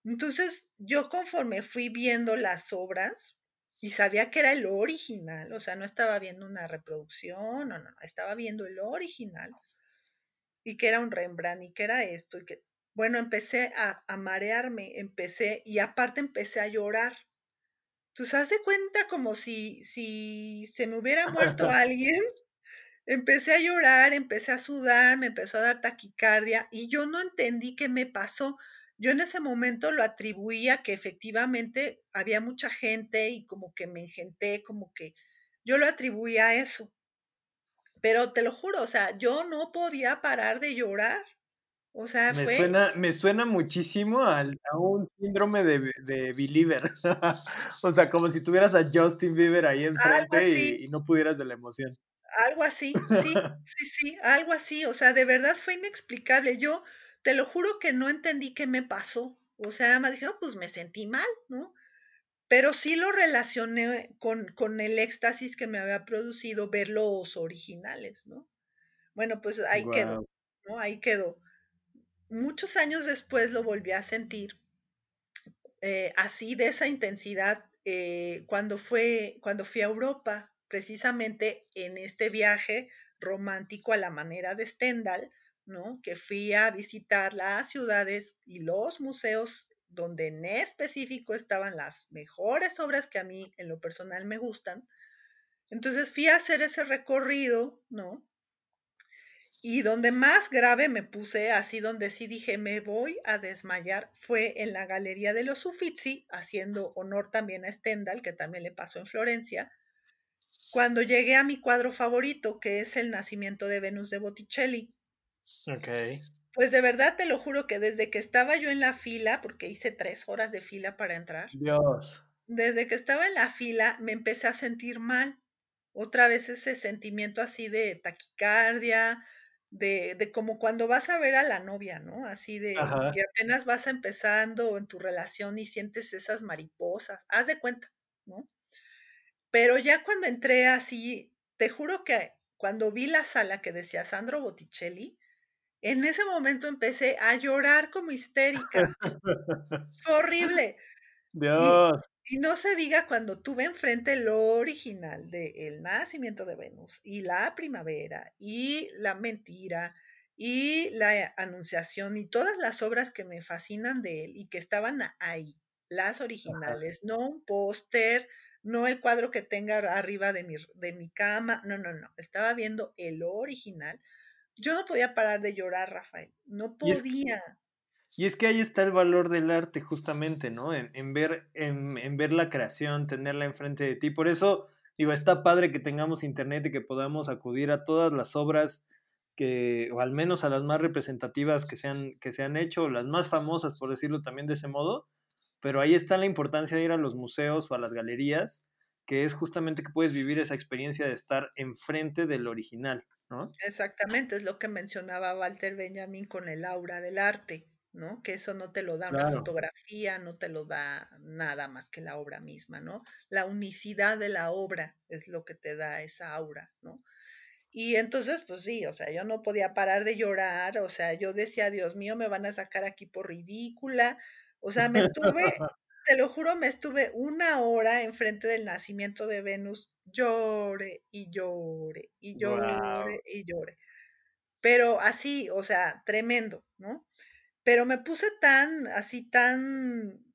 Entonces, yo conforme fui viendo las obras, y sabía que era el original, o sea, no estaba viendo una reproducción, no, no, estaba viendo el original y que era un Rembrandt y que era esto y que, bueno, empecé a, a marearme, empecé y aparte empecé a llorar. Entonces, haz de cuenta como si si se me hubiera muerto alguien. Empecé a llorar, empecé a sudar, me empezó a dar taquicardia y yo no entendí qué me pasó. Yo en ese momento lo atribuía que efectivamente había mucha gente y como que me engenté, como que yo lo atribuía a eso. Pero te lo juro, o sea, yo no podía parar de llorar. O sea, Me fue suena me suena muchísimo al a un síndrome de de Believer. O sea, como si tuvieras a Justin Bieber ahí enfrente y y no pudieras de la emoción. Algo así, sí, sí, sí, algo así, o sea, de verdad fue inexplicable. Yo te lo juro que no entendí qué me pasó. O sea, nada más dije: "Oh, pues me sentí mal", ¿no? Pero sí lo relacioné con con el éxtasis que me había producido ver los originales, ¿no? Bueno, pues ahí quedó. ¿no? Ahí quedó. Muchos años después lo volví a sentir eh, así de esa intensidad, eh, cuando fue cuando fui a Europa, precisamente en este viaje romántico a la manera de Stendhal, Que fui a visitar las ciudades y los museos donde en específico estaban las mejores obras que a mí en lo personal me gustan. Entonces fui a hacer ese recorrido, ¿no? Y donde más grave me puse, así donde sí dije: "Me voy a desmayar", fue en la Galería de los Uffizi, haciendo honor también a Stendhal, que también le pasó en Florencia. Cuando llegué a mi cuadro favorito, que es El nacimiento de Venus de Botticelli. Okey. Pues, de verdad, te lo juro que desde que estaba yo en la fila, porque hice 3 horas de fila para entrar. Dios. Desde que estaba en la fila, me empecé a sentir mal. Otra vez ese sentimiento así de taquicardia, de de como cuando vas a ver a la novia, ¿no? Así de Ajá. que apenas vas empezando en tu relación y sientes esas mariposas, haz de cuenta, ¿no? Pero ya cuando entré así, te juro que cuando vi la sala que decía Sandro Botticelli, en ese momento empecé a llorar como histérica. Fue horrible. Y Dios. y no se diga cuando tuve enfrente lo original de El nacimiento de Venus, y La primavera, y La mentira, y La anunciación, y todas las obras que me fascinan de él y que estaban ahí, las Ajá. originales, no un póster, no el cuadro que tenga arriba de mi de mi cama, no, no, no, estaba viendo el original. Yo no podía parar de llorar, Rafael, no podía. y es que ahí está el valor del arte justamente, ¿no? En en ver en en ver la creación, tenerla enfrente de ti. Por eso, digo, está padre que tengamos Internet y que podamos acudir a todas las obras que o al menos a las más representativas que se han que se han hecho, o las más famosas, por decirlo también de ese modo, pero ahí está la importancia de ir a los museos o a las galerías, que es justamente que puedes vivir esa experiencia de estar enfrente del original, ¿no? Exactamente, es lo que mencionaba Walter Benjamin con el aura del arte, ¿no? Que eso no te lo da una fotografía, no te lo da nada más que la obra misma, ¿no? La unicidad de la obra es lo que te da esa aura, ¿no? Y entonces, pues sí, o sea, yo no podía parar de llorar, o sea, yo decía: "Dios mío, me van a sacar aquí por ridícula". O sea, me estuve, te lo juro, me estuve una hora enfrente del nacimiento de Venus, llore, y llore, y llore, y llore. Pero así, o sea, tremendo, ¿no? Pero me puse tan, así tan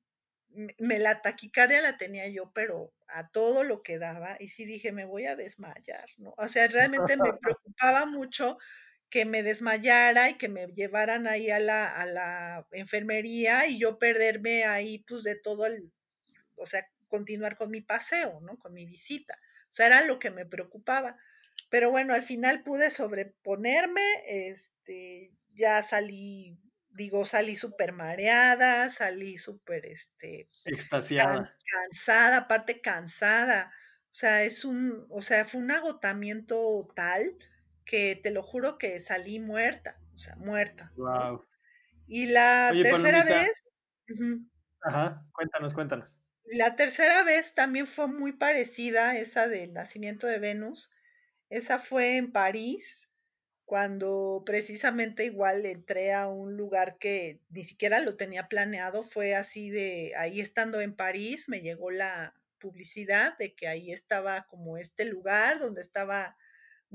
me me la taquicardia la tenía yo, pero a todo lo que daba, y sí dije: "Me voy a desmayar", ¿no? O sea, realmente me preocupaba mucho que me desmayara y que me llevaran ahí a la a la enfermería y yo perderme ahí, pues, de todo el o sea, continuar con mi paseo, ¿no? Con mi visita. O sea, era lo que me preocupaba. Pero bueno, al final pude sobreponerme, este, ya salí, digo, salí supermareada, salí súper, este, Extasiada. cansada, aparte cansada. O sea, es un o sea, fue un agotamiento tal que te lo juro que salí muerta, o sea, muerta, ¿no? Guau. Y la Oye, tercera Palomita vez. Ajá, cuéntanos, cuéntanos. La tercera vez también fue muy parecida, esa del nacimiento de Venus. Esa fue en París, cuando precisamente igual entré a un lugar que ni siquiera lo tenía planeado, fue así de ahí estando en París, me llegó la publicidad de que ahí estaba como este lugar donde estaba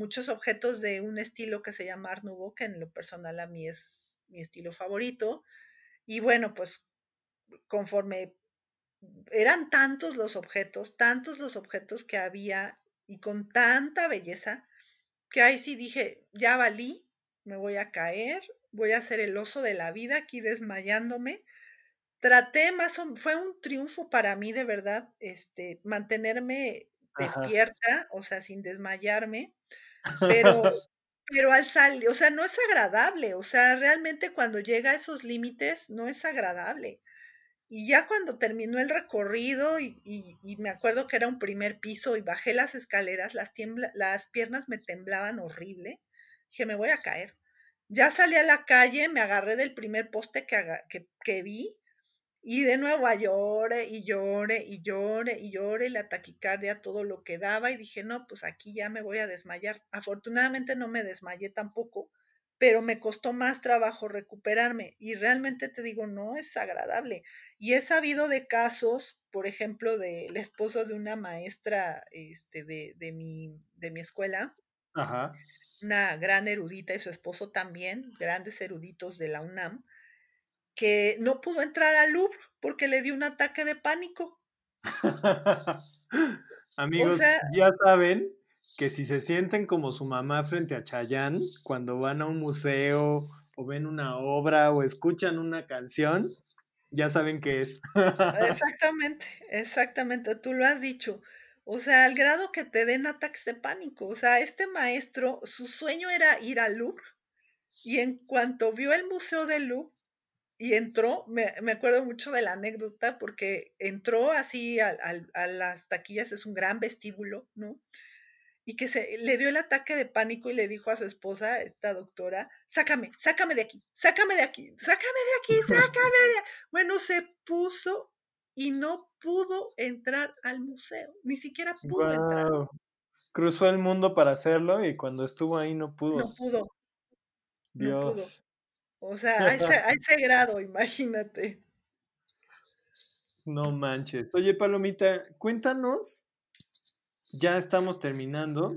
muchos objetos de un estilo que se llama Art Nouveau, que en lo personal a mí es mi estilo favorito. Y bueno, pues conforme eran tantos los objetos, tantos los objetos que había y con tanta belleza, que ahí sí dije, ya valí, me voy a caer, voy a ser el oso de la vida aquí desmayándome. Traté más, o- fue un triunfo para mí de verdad, este, mantenerme Ajá. despierta, o sea, sin desmayarme, pero, pero al salir, o sea, no es agradable, o sea, realmente cuando llega a esos límites no es agradable. Y ya cuando terminó el recorrido y, y- y me acuerdo que era un primer piso y bajé las escaleras, las, tiembla- las piernas me temblaban horrible. Dije, me voy a caer. Ya salí a la calle, me agarré del primer poste que, que, que vi y de nuevo a llore y llore y llore y llore la taquicardia todo lo que daba y dije, no, pues aquí ya me voy a desmayar. Afortunadamente no me desmayé tampoco, pero me costó más trabajo recuperarme y realmente te digo, no es agradable. Y he sabido de casos, por ejemplo, del esposo de una maestra este, de, de, mi, de mi escuela, Ajá. una gran erudita y su esposo también, grandes eruditos de la UNAM, que no pudo entrar al Louvre porque le dio un ataque de pánico. O Amigos, sea, ya saben que si se sienten como su mamá frente a Chayanne, cuando van a un museo o ven una obra o escuchan una canción, ya saben qué es. exactamente, exactamente, tú lo has dicho. O sea, al grado que te den ataques de pánico. O sea, este maestro, su sueño era ir al Louvre y en cuanto vio el Museo del Louvre y entró, me, me acuerdo mucho de la anécdota porque entró así al- a las taquillas, es un gran vestíbulo, ¿no? y que se le dio el ataque de pánico y le dijo a su esposa, esta doctora, sácame, sácame de aquí, sácame de aquí, sácame de aquí, sácame de Bueno, se puso y no pudo entrar al museo, ni siquiera pudo entrar. Cruzó el mundo para hacerlo y cuando estuvo ahí no no pudo. pudo, no pudo. O sea, a ese, a ese grado, imagínate. No manches. Oye, Palomita, cuéntanos, ya estamos terminando.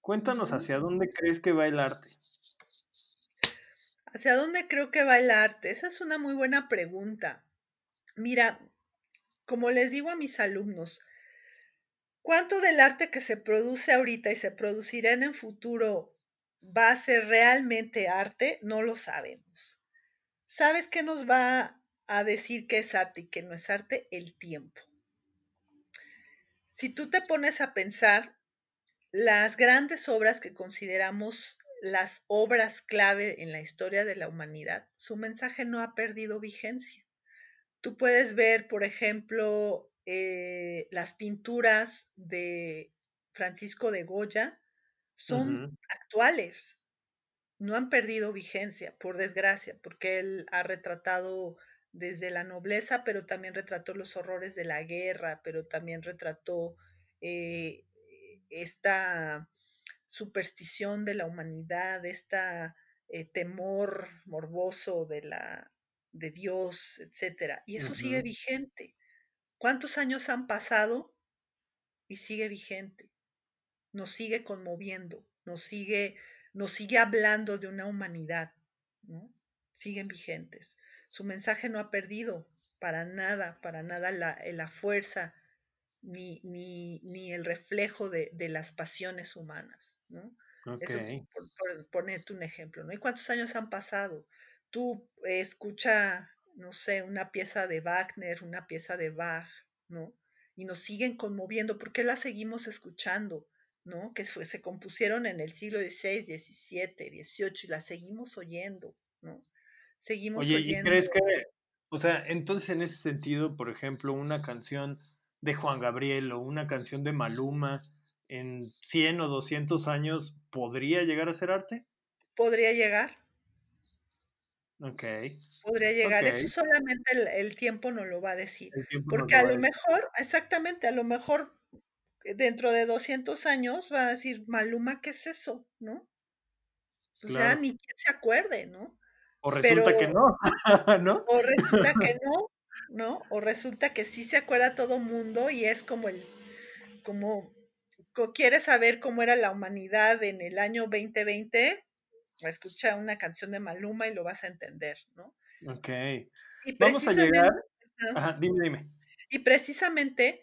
Cuéntanos hacia dónde crees que va el arte. ¿Hacia dónde creo que va el arte? Esa es una muy buena pregunta. Mira, como les digo a mis alumnos, ¿Cuánto del arte que se produce ahorita y se producirá en el futuro va a ser realmente arte? No lo sabemos. ¿Sabes qué nos va a decir qué es arte y qué no es arte? El tiempo. Si tú te pones a pensar, las grandes obras que consideramos las obras clave en la historia de la humanidad, su mensaje no ha perdido vigencia. Tú puedes ver, por ejemplo, eh, las pinturas de Francisco de Goya, son actuales, no han perdido vigencia, por desgracia, porque él ha retratado desde la nobleza, pero también retrató los horrores de la guerra, pero también retrató eh, esta superstición de la humanidad, esta eh, temor morboso de la de Dios, etcétera. Y eso sigue vigente. ¿Cuántos años han pasado y sigue vigente? Nos sigue conmoviendo, nos sigue, nos sigue hablando de una humanidad, ¿no? Siguen vigentes. Su mensaje no ha perdido para nada, para nada la, la fuerza ni, ni, ni, el reflejo de, de, las pasiones humanas, ¿no? Ok. Eso por, por, ponerte un ejemplo, ¿no? ¿Y cuántos años han pasado? Tú eh, escucha, no sé, una pieza de Wagner, una pieza de Bach, ¿no? Y nos siguen conmoviendo, ¿por qué la seguimos escuchando? ¿No? Que se compusieron en el siglo XVI, XVII, XVIII y las seguimos oyendo, ¿no? Seguimos Oye, ¿y oyendo crees que, o sea, entonces en ese sentido, por ejemplo, una canción de Juan Gabriel o una canción de Maluma en 100 o 200 años podría llegar a ser arte? podría llegar, Ok, podría llegar. Eso solamente el, el tiempo no lo va a decir, porque lo a lo decir. mejor, exactamente, a lo mejor dentro de 200 años va a decir, Maluma, ¿qué es eso? ¿No? Pues ya Claro. ni quien se acuerde, ¿no? O Pero, resulta que no, ¿no? o resulta que no, ¿no? O resulta que sí se acuerda todo mundo y es como el, como, ¿quieres saber cómo era la humanidad en el año 2020? Escucha una canción de Maluma y lo vas a entender, ¿no? Ok. Y Vamos a llegar. Ajá, dime, dime. Y precisamente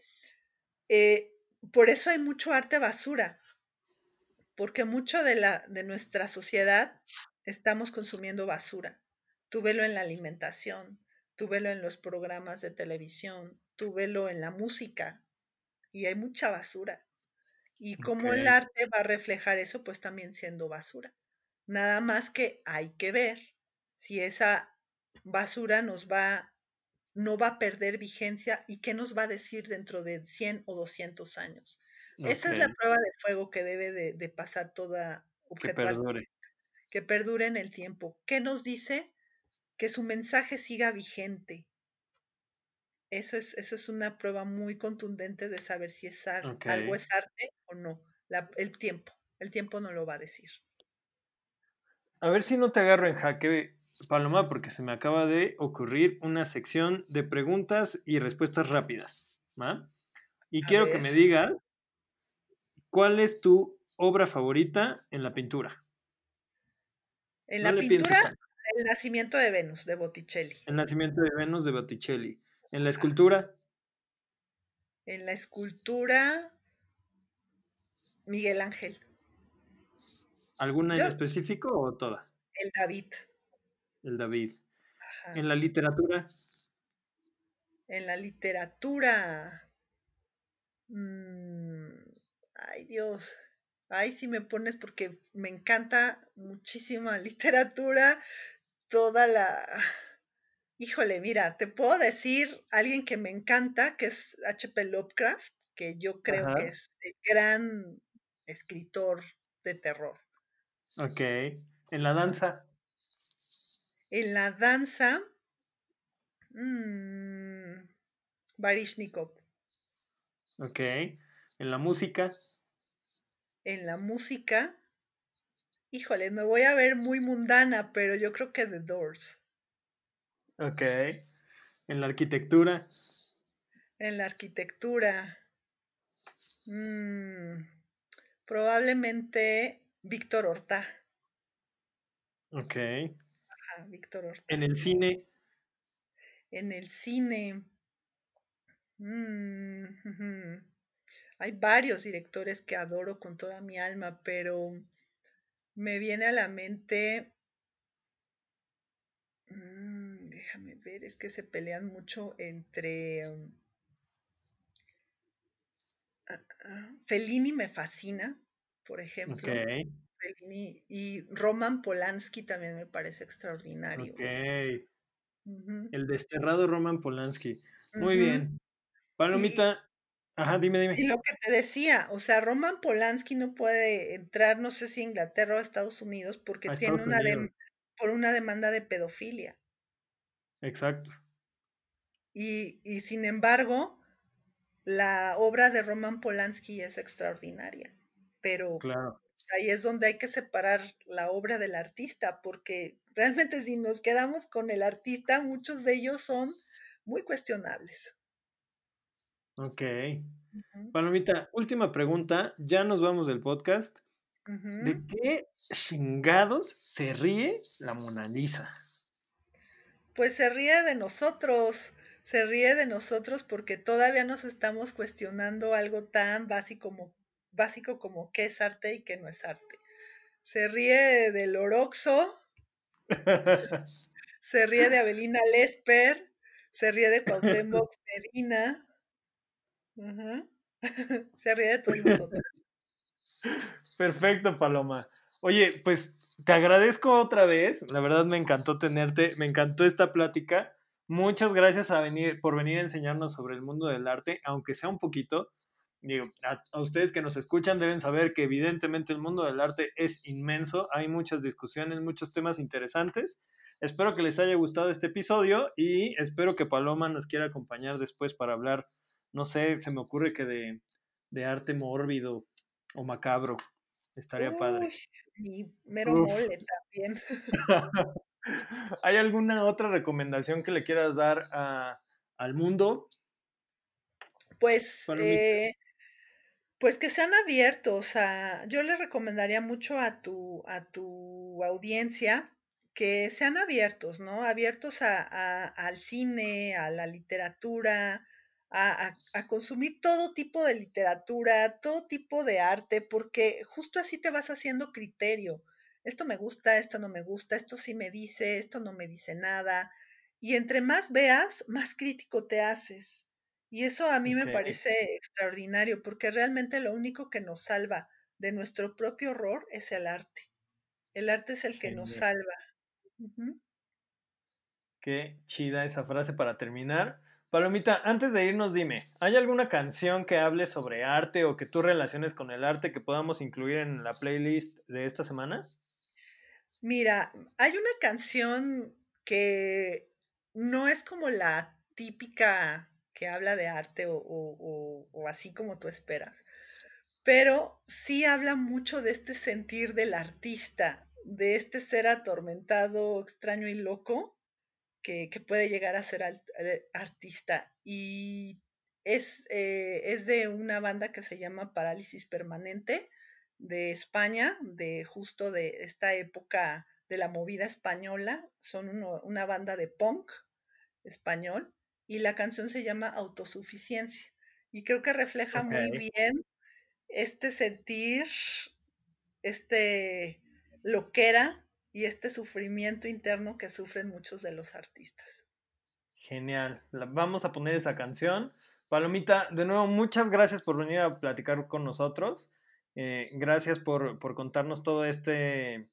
eh, por eso hay mucho arte basura, porque mucho de, la, de nuestra sociedad estamos consumiendo basura. Tú velo en la alimentación, tú velo en los programas de televisión, tú velo en la música, y hay mucha basura. Y como el arte va a reflejar eso, pues también siendo basura. Nada más que hay que ver si esa basura nos va, no va a perder vigencia y qué nos va a decir dentro de 100 o 200 años. Esa es la prueba de fuego que debe de, pasar toda que perdure. que perdure en el tiempo. ¿Qué nos dice? Que su mensaje siga vigente, eso es, eso es una prueba muy contundente de saber si es algo es arte o no. el tiempo, el tiempo no lo va a decir. A ver si no te agarro en jaque, Paloma, porque se me acaba de ocurrir una sección de preguntas y respuestas rápidas. Y quiero que me digas cuál es tu obra favorita en la pintura. En la pintura, El nacimiento de Venus, de Botticelli. El nacimiento de Venus, de Botticelli. ¿En la escultura? En la escultura, Miguel Ángel. ¿Alguna en específico o toda? El David. El David. ¿En la literatura? En la literatura. Mm, ay, Dios. Ay, si me pones porque me encanta muchísima literatura, toda la Híjole, mira, te puedo decir alguien que me encanta, que es H.P. Lovecraft, que yo creo que es el gran escritor de terror. Ok. ¿En la danza? En la danza, mmm, Barishnikov. Ok. ¿En la música? En la música, híjole, me voy a ver muy mundana, pero yo creo que The Doors. Ok. ¿En la arquitectura? En la arquitectura. Mm, probablemente Víctor Horta. Ok. Víctor Horta. ¿En el cine? En el cine. Mm, hay varios directores que adoro con toda mi alma, pero me viene a la mente déjame ver, es que se pelean mucho entre... Um, ah, ah, Fellini me fascina, por ejemplo. Fellini y Roman Polanski también me parece extraordinario. El desterrado Roman Polanski. Muy bien. Palomita, ajá, dime, dime. Y lo que te decía, o sea, Roman Polanski no puede entrar, no sé si Inglaterra o Estados Unidos, porque tiene una por una demanda de pedofilia. Exacto. Y, y, sin embargo, la obra de Roman Polanski es extraordinaria, pero claro. Ahí es donde hay que separar la obra del artista, porque realmente si nos quedamos con el artista, muchos de ellos son muy cuestionables. Ok. Palomita, última pregunta, ya nos vamos del podcast. ¿De qué chingados se ríe la Mona Lisa? pues se ríe de nosotros, se ríe de nosotros porque todavía nos estamos cuestionando algo tan básico como, básico como qué es arte y qué no es arte. Se ríe del Oroxo, se ríe de Abelina Lesper, se ríe de Cuauhtémoc Medina, se ríe de todos nosotros. Perfecto, Paloma. Oye, pues te agradezco otra vez. La verdad me encantó tenerte, me encantó esta plática. Muchas gracias a venir, por venir a enseñarnos sobre el mundo del arte, aunque sea un poquito. Digo, a, a, ustedes que nos escuchan deben saber que evidentemente el mundo del arte es inmenso. Hay muchas discusiones, muchos temas interesantes. Espero que les haya gustado este episodio y espero que Paloma nos quiera acompañar después para hablar, no sé, se me ocurre que de, de arte mórbido o macabro. Estaría padre. Y mero mole también. ¿Hay alguna otra recomendación que le quieras dar al mundo? Pues, eh, pues que sean abiertos. A, yo le recomendaría mucho a tu, a tu audiencia que sean abiertos, ¿no? Abiertos a, al cine, a la literatura, a, a, consumir todo tipo de literatura, todo tipo de arte, porque justo así te vas haciendo criterio. Esto me gusta, esto no me gusta, esto sí me dice, esto no me dice nada. Y entre más veas, más crítico te haces. Y eso a mí me parece extraordinario, porque realmente lo único que nos salva de nuestro propio horror es el arte. El arte es el que nos salva. Qué chida esa frase para terminar. Palomita, antes de irnos, dime, ¿hay alguna canción que hable sobre arte o que tú relaciones con el arte que podamos incluir en la playlist de esta semana? Mira, hay una canción que no es como la típica que habla de arte o, así como tú esperas, pero sí habla mucho de este sentir del artista, de este ser atormentado, extraño y loco que, puede llegar a ser eh, artista. Y es, eh, es de una banda que se llama Parálisis Permanente de España, de justo de esta época de la movida española. Son una banda de punk español y la canción se llama Autosuficiencia. Y creo que refleja muy bien este sentir, este loquera y este sufrimiento interno que sufren muchos de los artistas. Genial. vamos a poner esa canción. Palomita, de nuevo, muchas gracias por venir a platicar con nosotros. Eh, gracias por, contarnos todo este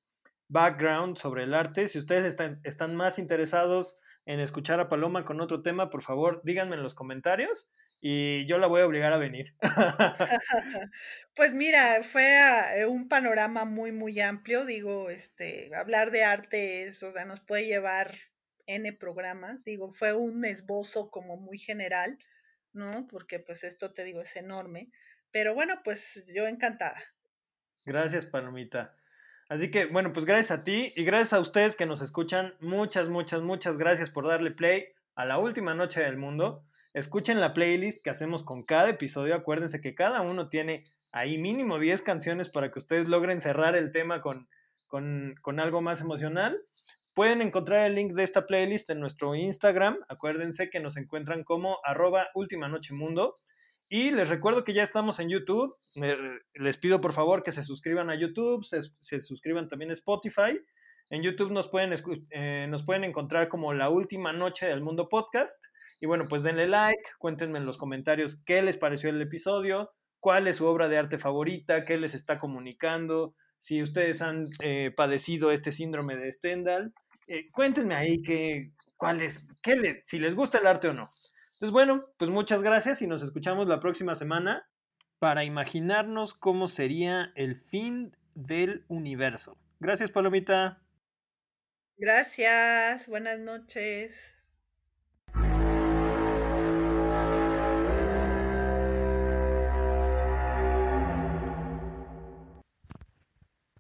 background sobre el arte. Si ustedes están, están más interesados en escuchar a Paloma con otro tema, por favor, díganme en los comentarios y yo la voy a obligar a venir. pues mira, fue eh, un panorama muy, muy amplio. Digo, este, hablar de arte es, o sea, nos puede llevar N programas. Digo, fue un esbozo como muy general, ¿no? Porque pues esto te digo es enorme. Pero bueno, pues yo encantada. Gracias, Palomita. Así que, bueno, pues gracias a ti y gracias a ustedes que nos escuchan. Muchas, muchas, muchas gracias por darle play a la última noche del mundo. Escuchen la playlist que hacemos con cada episodio. Acuérdense que cada uno tiene ahí mínimo 10 canciones para que ustedes logren cerrar el tema con, con, algo más emocional. Pueden encontrar el link de esta playlist en nuestro Instagram. Acuérdense que nos encuentran como arroba Última Noche Mundo. Y les recuerdo que ya estamos en YouTube. Les pido por favor que se suscriban a YouTube, se, suscriban también a Spotify. En YouTube nos pueden, eh, nos pueden encontrar como La Última Noche del Mundo Podcast. Y bueno, pues denle like, cuéntenme en los comentarios qué les pareció el episodio, cuál es su obra de arte favorita, qué les está comunicando, si ustedes han eh, padecido este síndrome de Stendhal. Eh, cuéntenme ahí cuál es, qué si les gusta el arte o no. Entonces, bueno, pues muchas gracias y nos escuchamos la próxima semana para imaginarnos cómo sería el fin del universo. Gracias, Palomita. Gracias, buenas noches.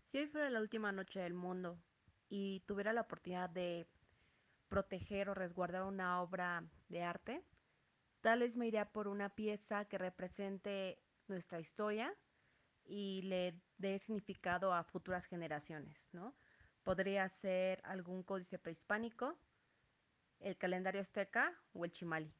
Si hoy fuera la última noche del mundo y tuviera la oportunidad de proteger o resguardar una obra de arte, tal vez me iría por una pieza que represente nuestra historia y le dé significado a futuras generaciones, ¿no? Podría ser algún códice prehispánico, el calendario azteca o el chimali.